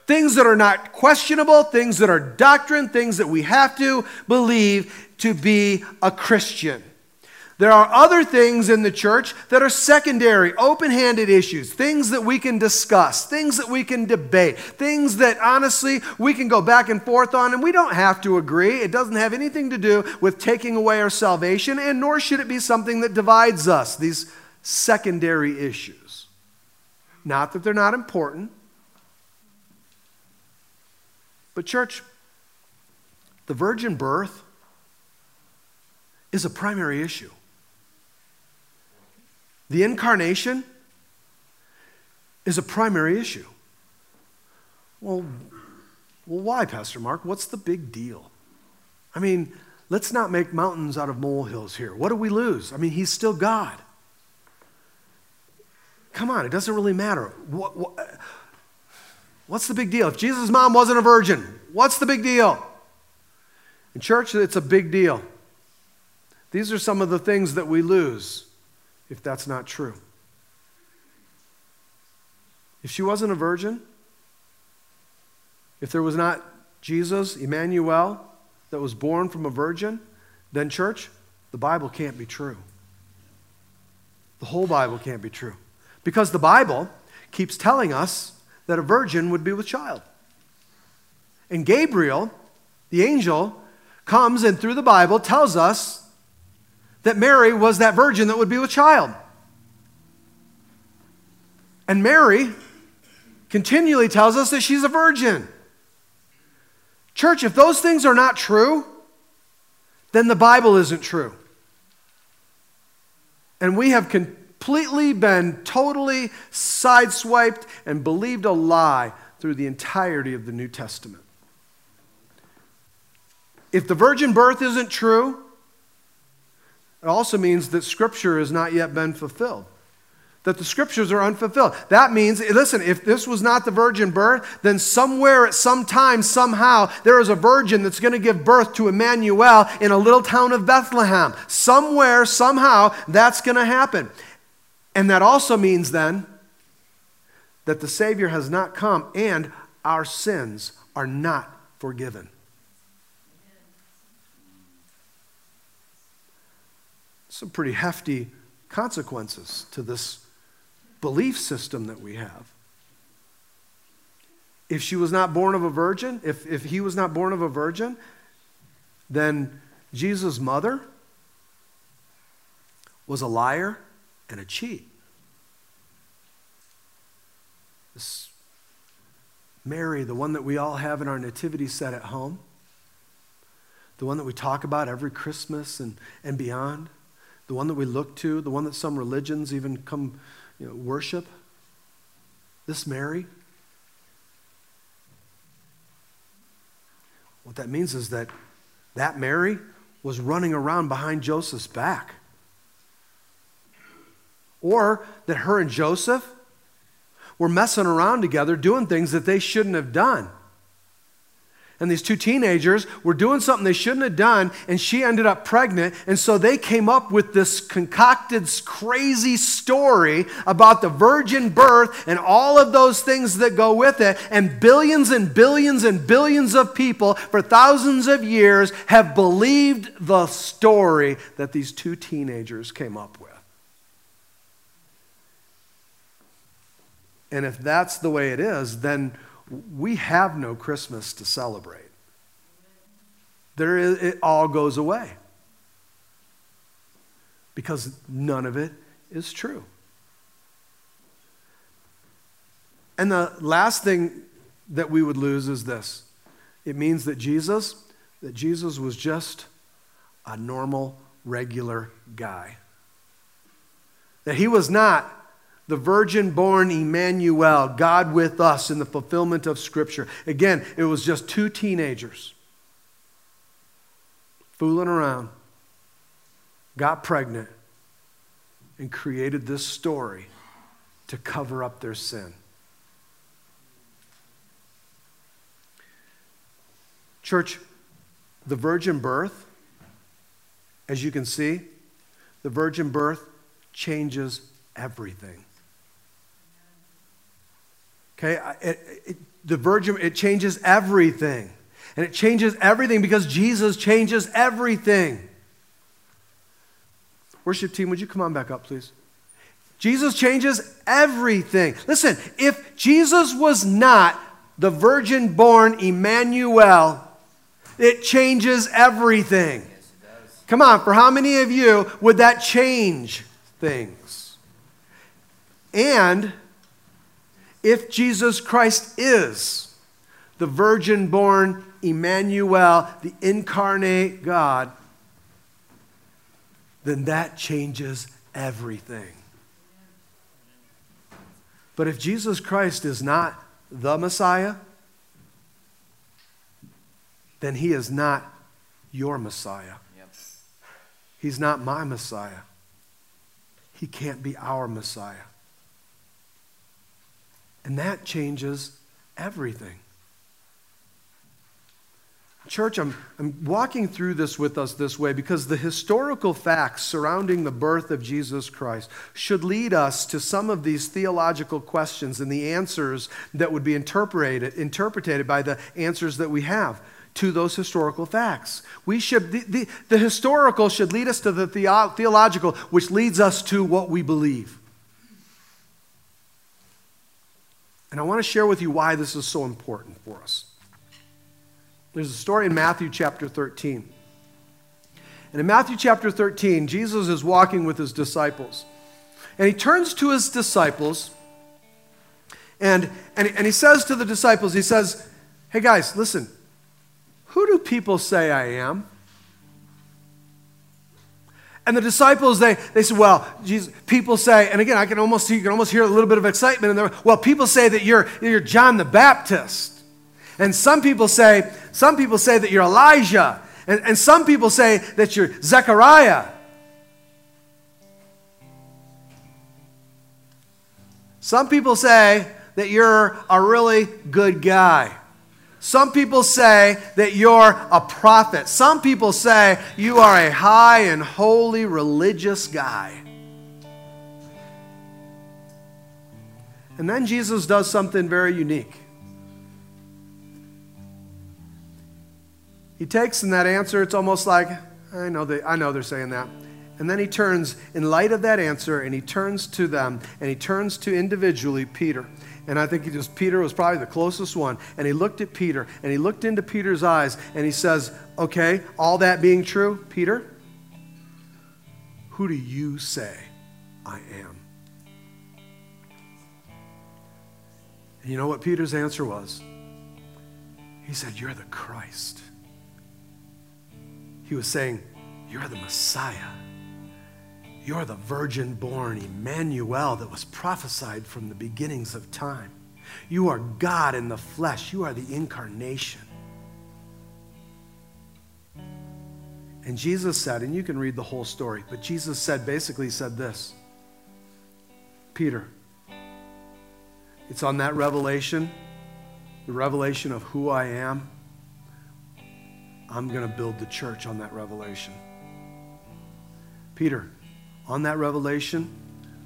Things that are not questionable, things that are doctrine, things that we have to believe to be a Christian. There are other things in the church that are secondary, open handed issues, things that we can discuss, things that we can debate, things that honestly we can go back and forth on, and we don't have to agree. It doesn't have anything to do with taking away our salvation, and nor should it be something that divides us, these secondary issues. Not that they're not important, but, church, the virgin birth is a primary issue. The incarnation is a primary issue. Well, well, why, Pastor Mark? What's the big deal? I mean, let's not make mountains out of molehills here. What do we lose? I mean, he's still God. Come on, it doesn't really matter. What, what, what's the big deal? If Jesus' mom wasn't a virgin, what's the big deal? In church, it's a big deal. These are some of the things that we lose if that's not true. If she wasn't a virgin, if there was not Jesus, Emmanuel, that was born from a virgin, then, church, the Bible can't be true. The whole Bible can't be true. Because the Bible keeps telling us that a virgin would be with child. And Gabriel, the angel, comes and through the Bible tells us that Mary was that virgin that would be with child. And Mary continually tells us that she's a virgin. Church, if those things are not true, then the Bible isn't true. And we have completely been totally sideswiped and believed a lie through the entirety of the New Testament. If the virgin birth isn't true, it also means that Scripture has not yet been fulfilled that the scriptures are unfulfilled. That means, listen, if this was not the virgin birth, then somewhere at some time, somehow, there is a virgin that's going to give birth to Emmanuel in a little town of Bethlehem. Somewhere, somehow, that's going to happen. And that also means then that the Savior has not come and our sins are not forgiven. Some pretty hefty consequences to this belief system that we have. If she was not born of a virgin, if, if he was not born of a virgin, then Jesus' mother was a liar and a cheat. This Mary, the one that we all have in our nativity set at home, the one that we talk about every Christmas and, and beyond, the one that we look to, the one that some religions even come you know, worship this Mary? What that means is that that Mary was running around behind Joseph's back. Or that her and Joseph were messing around together doing things that they shouldn't have done and these two teenagers were doing something they shouldn't have done, and she ended up pregnant. And so they came up with this concocted, crazy story about the virgin birth and all of those things that go with it. And billions and billions and billions of people for thousands of years have believed the story that these two teenagers came up with. And if that's the way it is, then we have no Christmas to celebrate. There is, it all goes away because none of it is true. And the last thing that we would lose is this it means that Jesus, that Jesus was just a normal, regular guy. That he was not the virgin born Emmanuel, God with us in the fulfillment of Scripture. Again, it was just two teenagers fooling around, got pregnant, and created this story to cover up their sin. Church, the virgin birth, as you can see, the virgin birth changes everything. Okay, it, it, the virgin, it changes everything. And it changes everything because Jesus changes everything. Worship team, would you come on back up, please? Jesus changes everything. Listen, if Jesus was not the virgin born Emmanuel, it changes everything. Come on, for how many of you would that change things? And if Jesus Christ is the virgin born Emmanuel, the incarnate God, then that changes everything. But if Jesus Christ is not the Messiah, then he is not your Messiah. Yep. He's not my Messiah. He can't be our Messiah. And that changes everything. Church, I'm, I'm walking through this with us this way because the historical facts surrounding the birth of Jesus Christ should lead us to some of these theological questions and the answers that would be interpreted, interpreted by the answers that we have to those historical facts. We should, the, the, the historical should lead us to the, the theological, which leads us to what we believe. And I want to share with you why this is so important for us. There's a story in Matthew chapter 13. And in Matthew chapter 13, Jesus is walking with his disciples. And he turns to his disciples and, and, and he says to the disciples, he says, Hey guys, listen, who do people say I am? And the disciples, they, they said, Well, Jesus, people say, and again, I can almost you can almost hear a little bit of excitement in there. Well, people say that you're, you're John the Baptist. And some people say, some people say that you're Elijah. And, and some people say that you're Zechariah. Some people say that you're a really good guy. Some people say that you're a prophet. Some people say you are a high and holy religious guy. And then Jesus does something very unique. He takes in that answer, it's almost like, I know, they, I know they're saying that. And then he turns, in light of that answer, and he turns to them, and he turns to individually Peter. And I think he just, Peter was probably the closest one. And he looked at Peter, and he looked into Peter's eyes, and he says, Okay, all that being true, Peter, who do you say I am? And you know what Peter's answer was? He said, You're the Christ. He was saying, You're the Messiah. You're the virgin born Emmanuel that was prophesied from the beginnings of time. You are God in the flesh. You are the incarnation. And Jesus said, and you can read the whole story, but Jesus said, basically said this Peter, it's on that revelation, the revelation of who I am, I'm going to build the church on that revelation. Peter, on that revelation,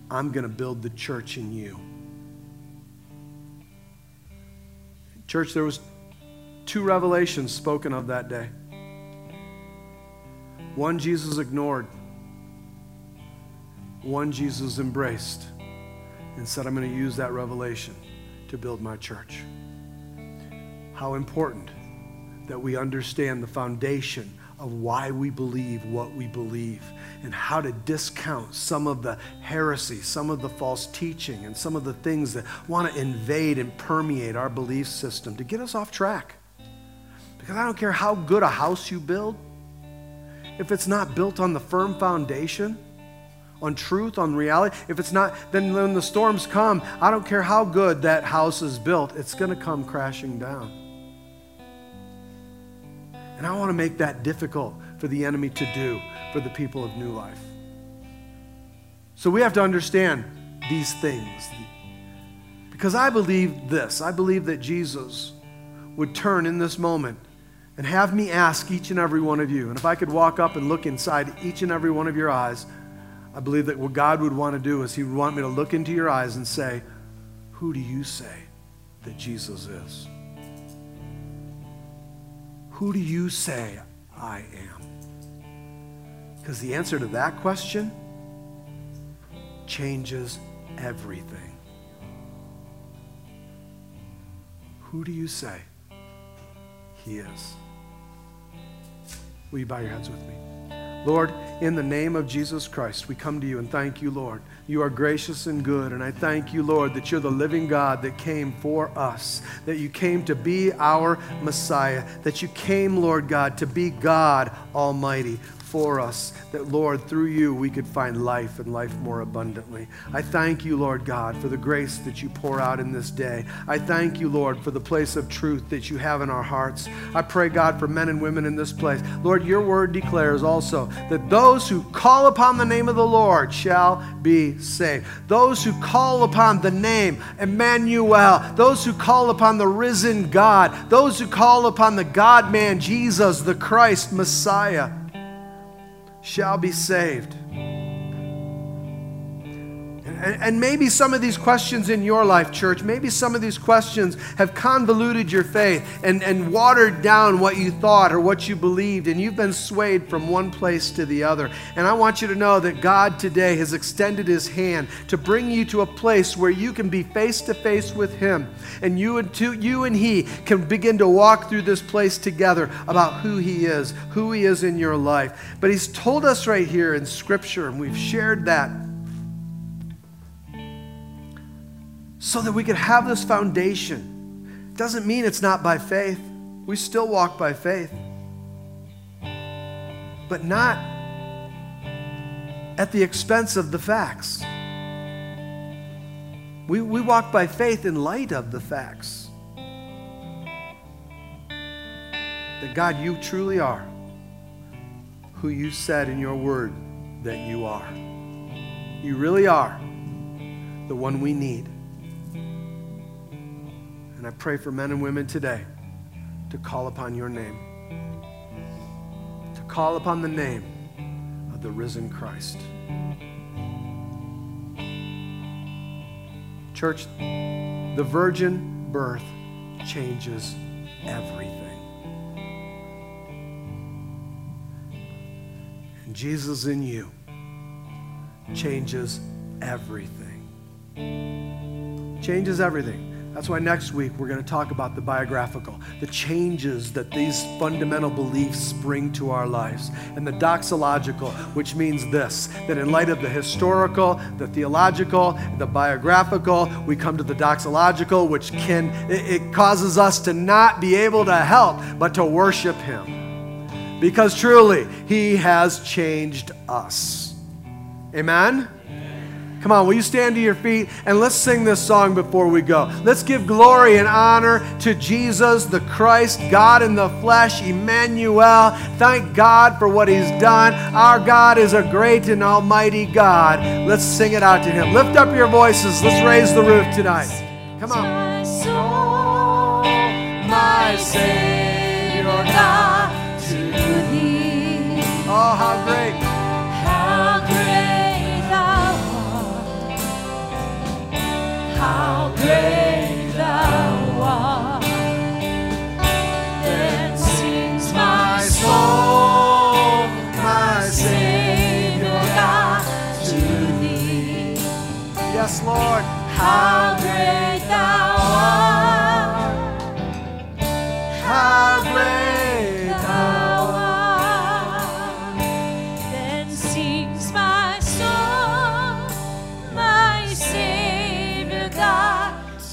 I'm going to build the church in you. Church, there was two revelations spoken of that day. One Jesus ignored. One Jesus embraced and said, I'm going to use that revelation to build my church. How important that we understand the foundation of why we believe what we believe and how to discount some of the heresy, some of the false teaching, and some of the things that want to invade and permeate our belief system to get us off track. Because I don't care how good a house you build, if it's not built on the firm foundation, on truth, on reality, if it's not, then when the storms come, I don't care how good that house is built, it's going to come crashing down. And I want to make that difficult for the enemy to do for the people of New Life. So we have to understand these things. Because I believe this I believe that Jesus would turn in this moment and have me ask each and every one of you. And if I could walk up and look inside each and every one of your eyes, I believe that what God would want to do is He would want me to look into your eyes and say, Who do you say that Jesus is? Who do you say I am? Because the answer to that question changes everything. Who do you say He is? Will you bow your heads with me? Lord, in the name of Jesus Christ, we come to you and thank you, Lord. You are gracious and good, and I thank you, Lord, that you're the living God that came for us, that you came to be our Messiah, that you came, Lord God, to be God Almighty for us, that, Lord, through you we could find life and life more abundantly. I thank you, Lord God, for the grace that you pour out in this day. I thank you, Lord, for the place of truth that you have in our hearts. I pray, God, for men and women in this place. Lord, your word declares also that those who call upon the name of the Lord shall be saved. Those who call upon the name Emmanuel, those who call upon the risen God, those who call upon the God man Jesus, the Christ Messiah, shall be saved. And, maybe some of these questions in your life, church, maybe some of these questions have convoluted your faith and, and watered down what you thought or what you believed, and you've been swayed from one place to the other. And I want you to know that God today has extended his hand to bring you to a place where you can be face to face with him, and you and, to, you and he can begin to walk through this place together about who he is, who he is in your life. But he's told us right here in Scripture, and we've shared that so that we could have this foundation. Doesn't mean it's not by faith. We still walk by faith. But not at the expense of the facts. We, we walk by faith in light of the facts. That God, you truly are who you said in your word that you are. You really are the one we need. And I pray for men and women today to call upon your name, to call upon the name of the risen Christ. Church, the virgin birth changes everything. And Jesus in you changes everything. Changes everything. That's why next week we're going to talk about the biographical, the changes that these fundamental beliefs bring to our lives, and the doxological, which means this that in light of the historical, the theological, the biographical, we come to the doxological, which can, it, it causes us to not be able to help but to worship Him. Because truly, He has changed us. Amen? Come on, will you stand to your feet and let's sing this song before we go? Let's give glory and honor to Jesus, the Christ, God in the flesh, Emmanuel. Thank God for what He's done. Our God is a great and almighty God. Let's sing it out to Him. Lift up your voices. Let's raise the roof tonight. Come on. My soul, my Savior God, to Thee. Oh, how great. Lord. How great Thou art! Dancing my soul I sing to thee. Yes, Lord, how great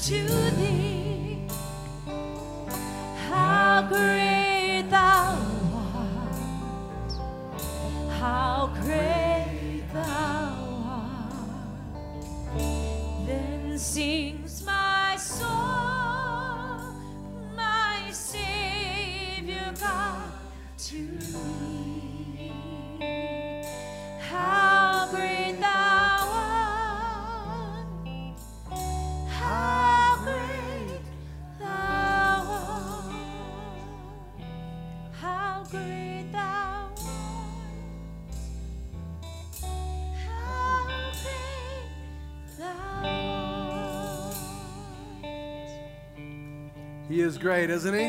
to Thee. Is great, isn't he?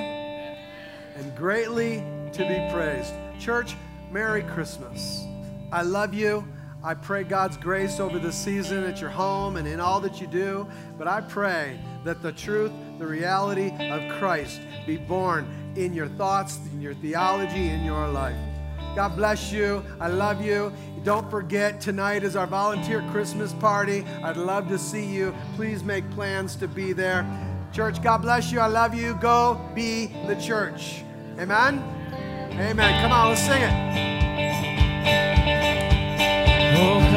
And greatly to be praised. Church, Merry Christmas. I love you. I pray God's grace over this season at your home and in all that you do. But I pray that the truth, the reality of Christ be born in your thoughts, in your theology, in your life. God bless you. I love you. Don't forget, tonight is our volunteer Christmas party. I'd love to see you. Please make plans to be there. Church, God bless you. I love you. Go be the church. Amen. Amen. Come on, let's sing it. Oh,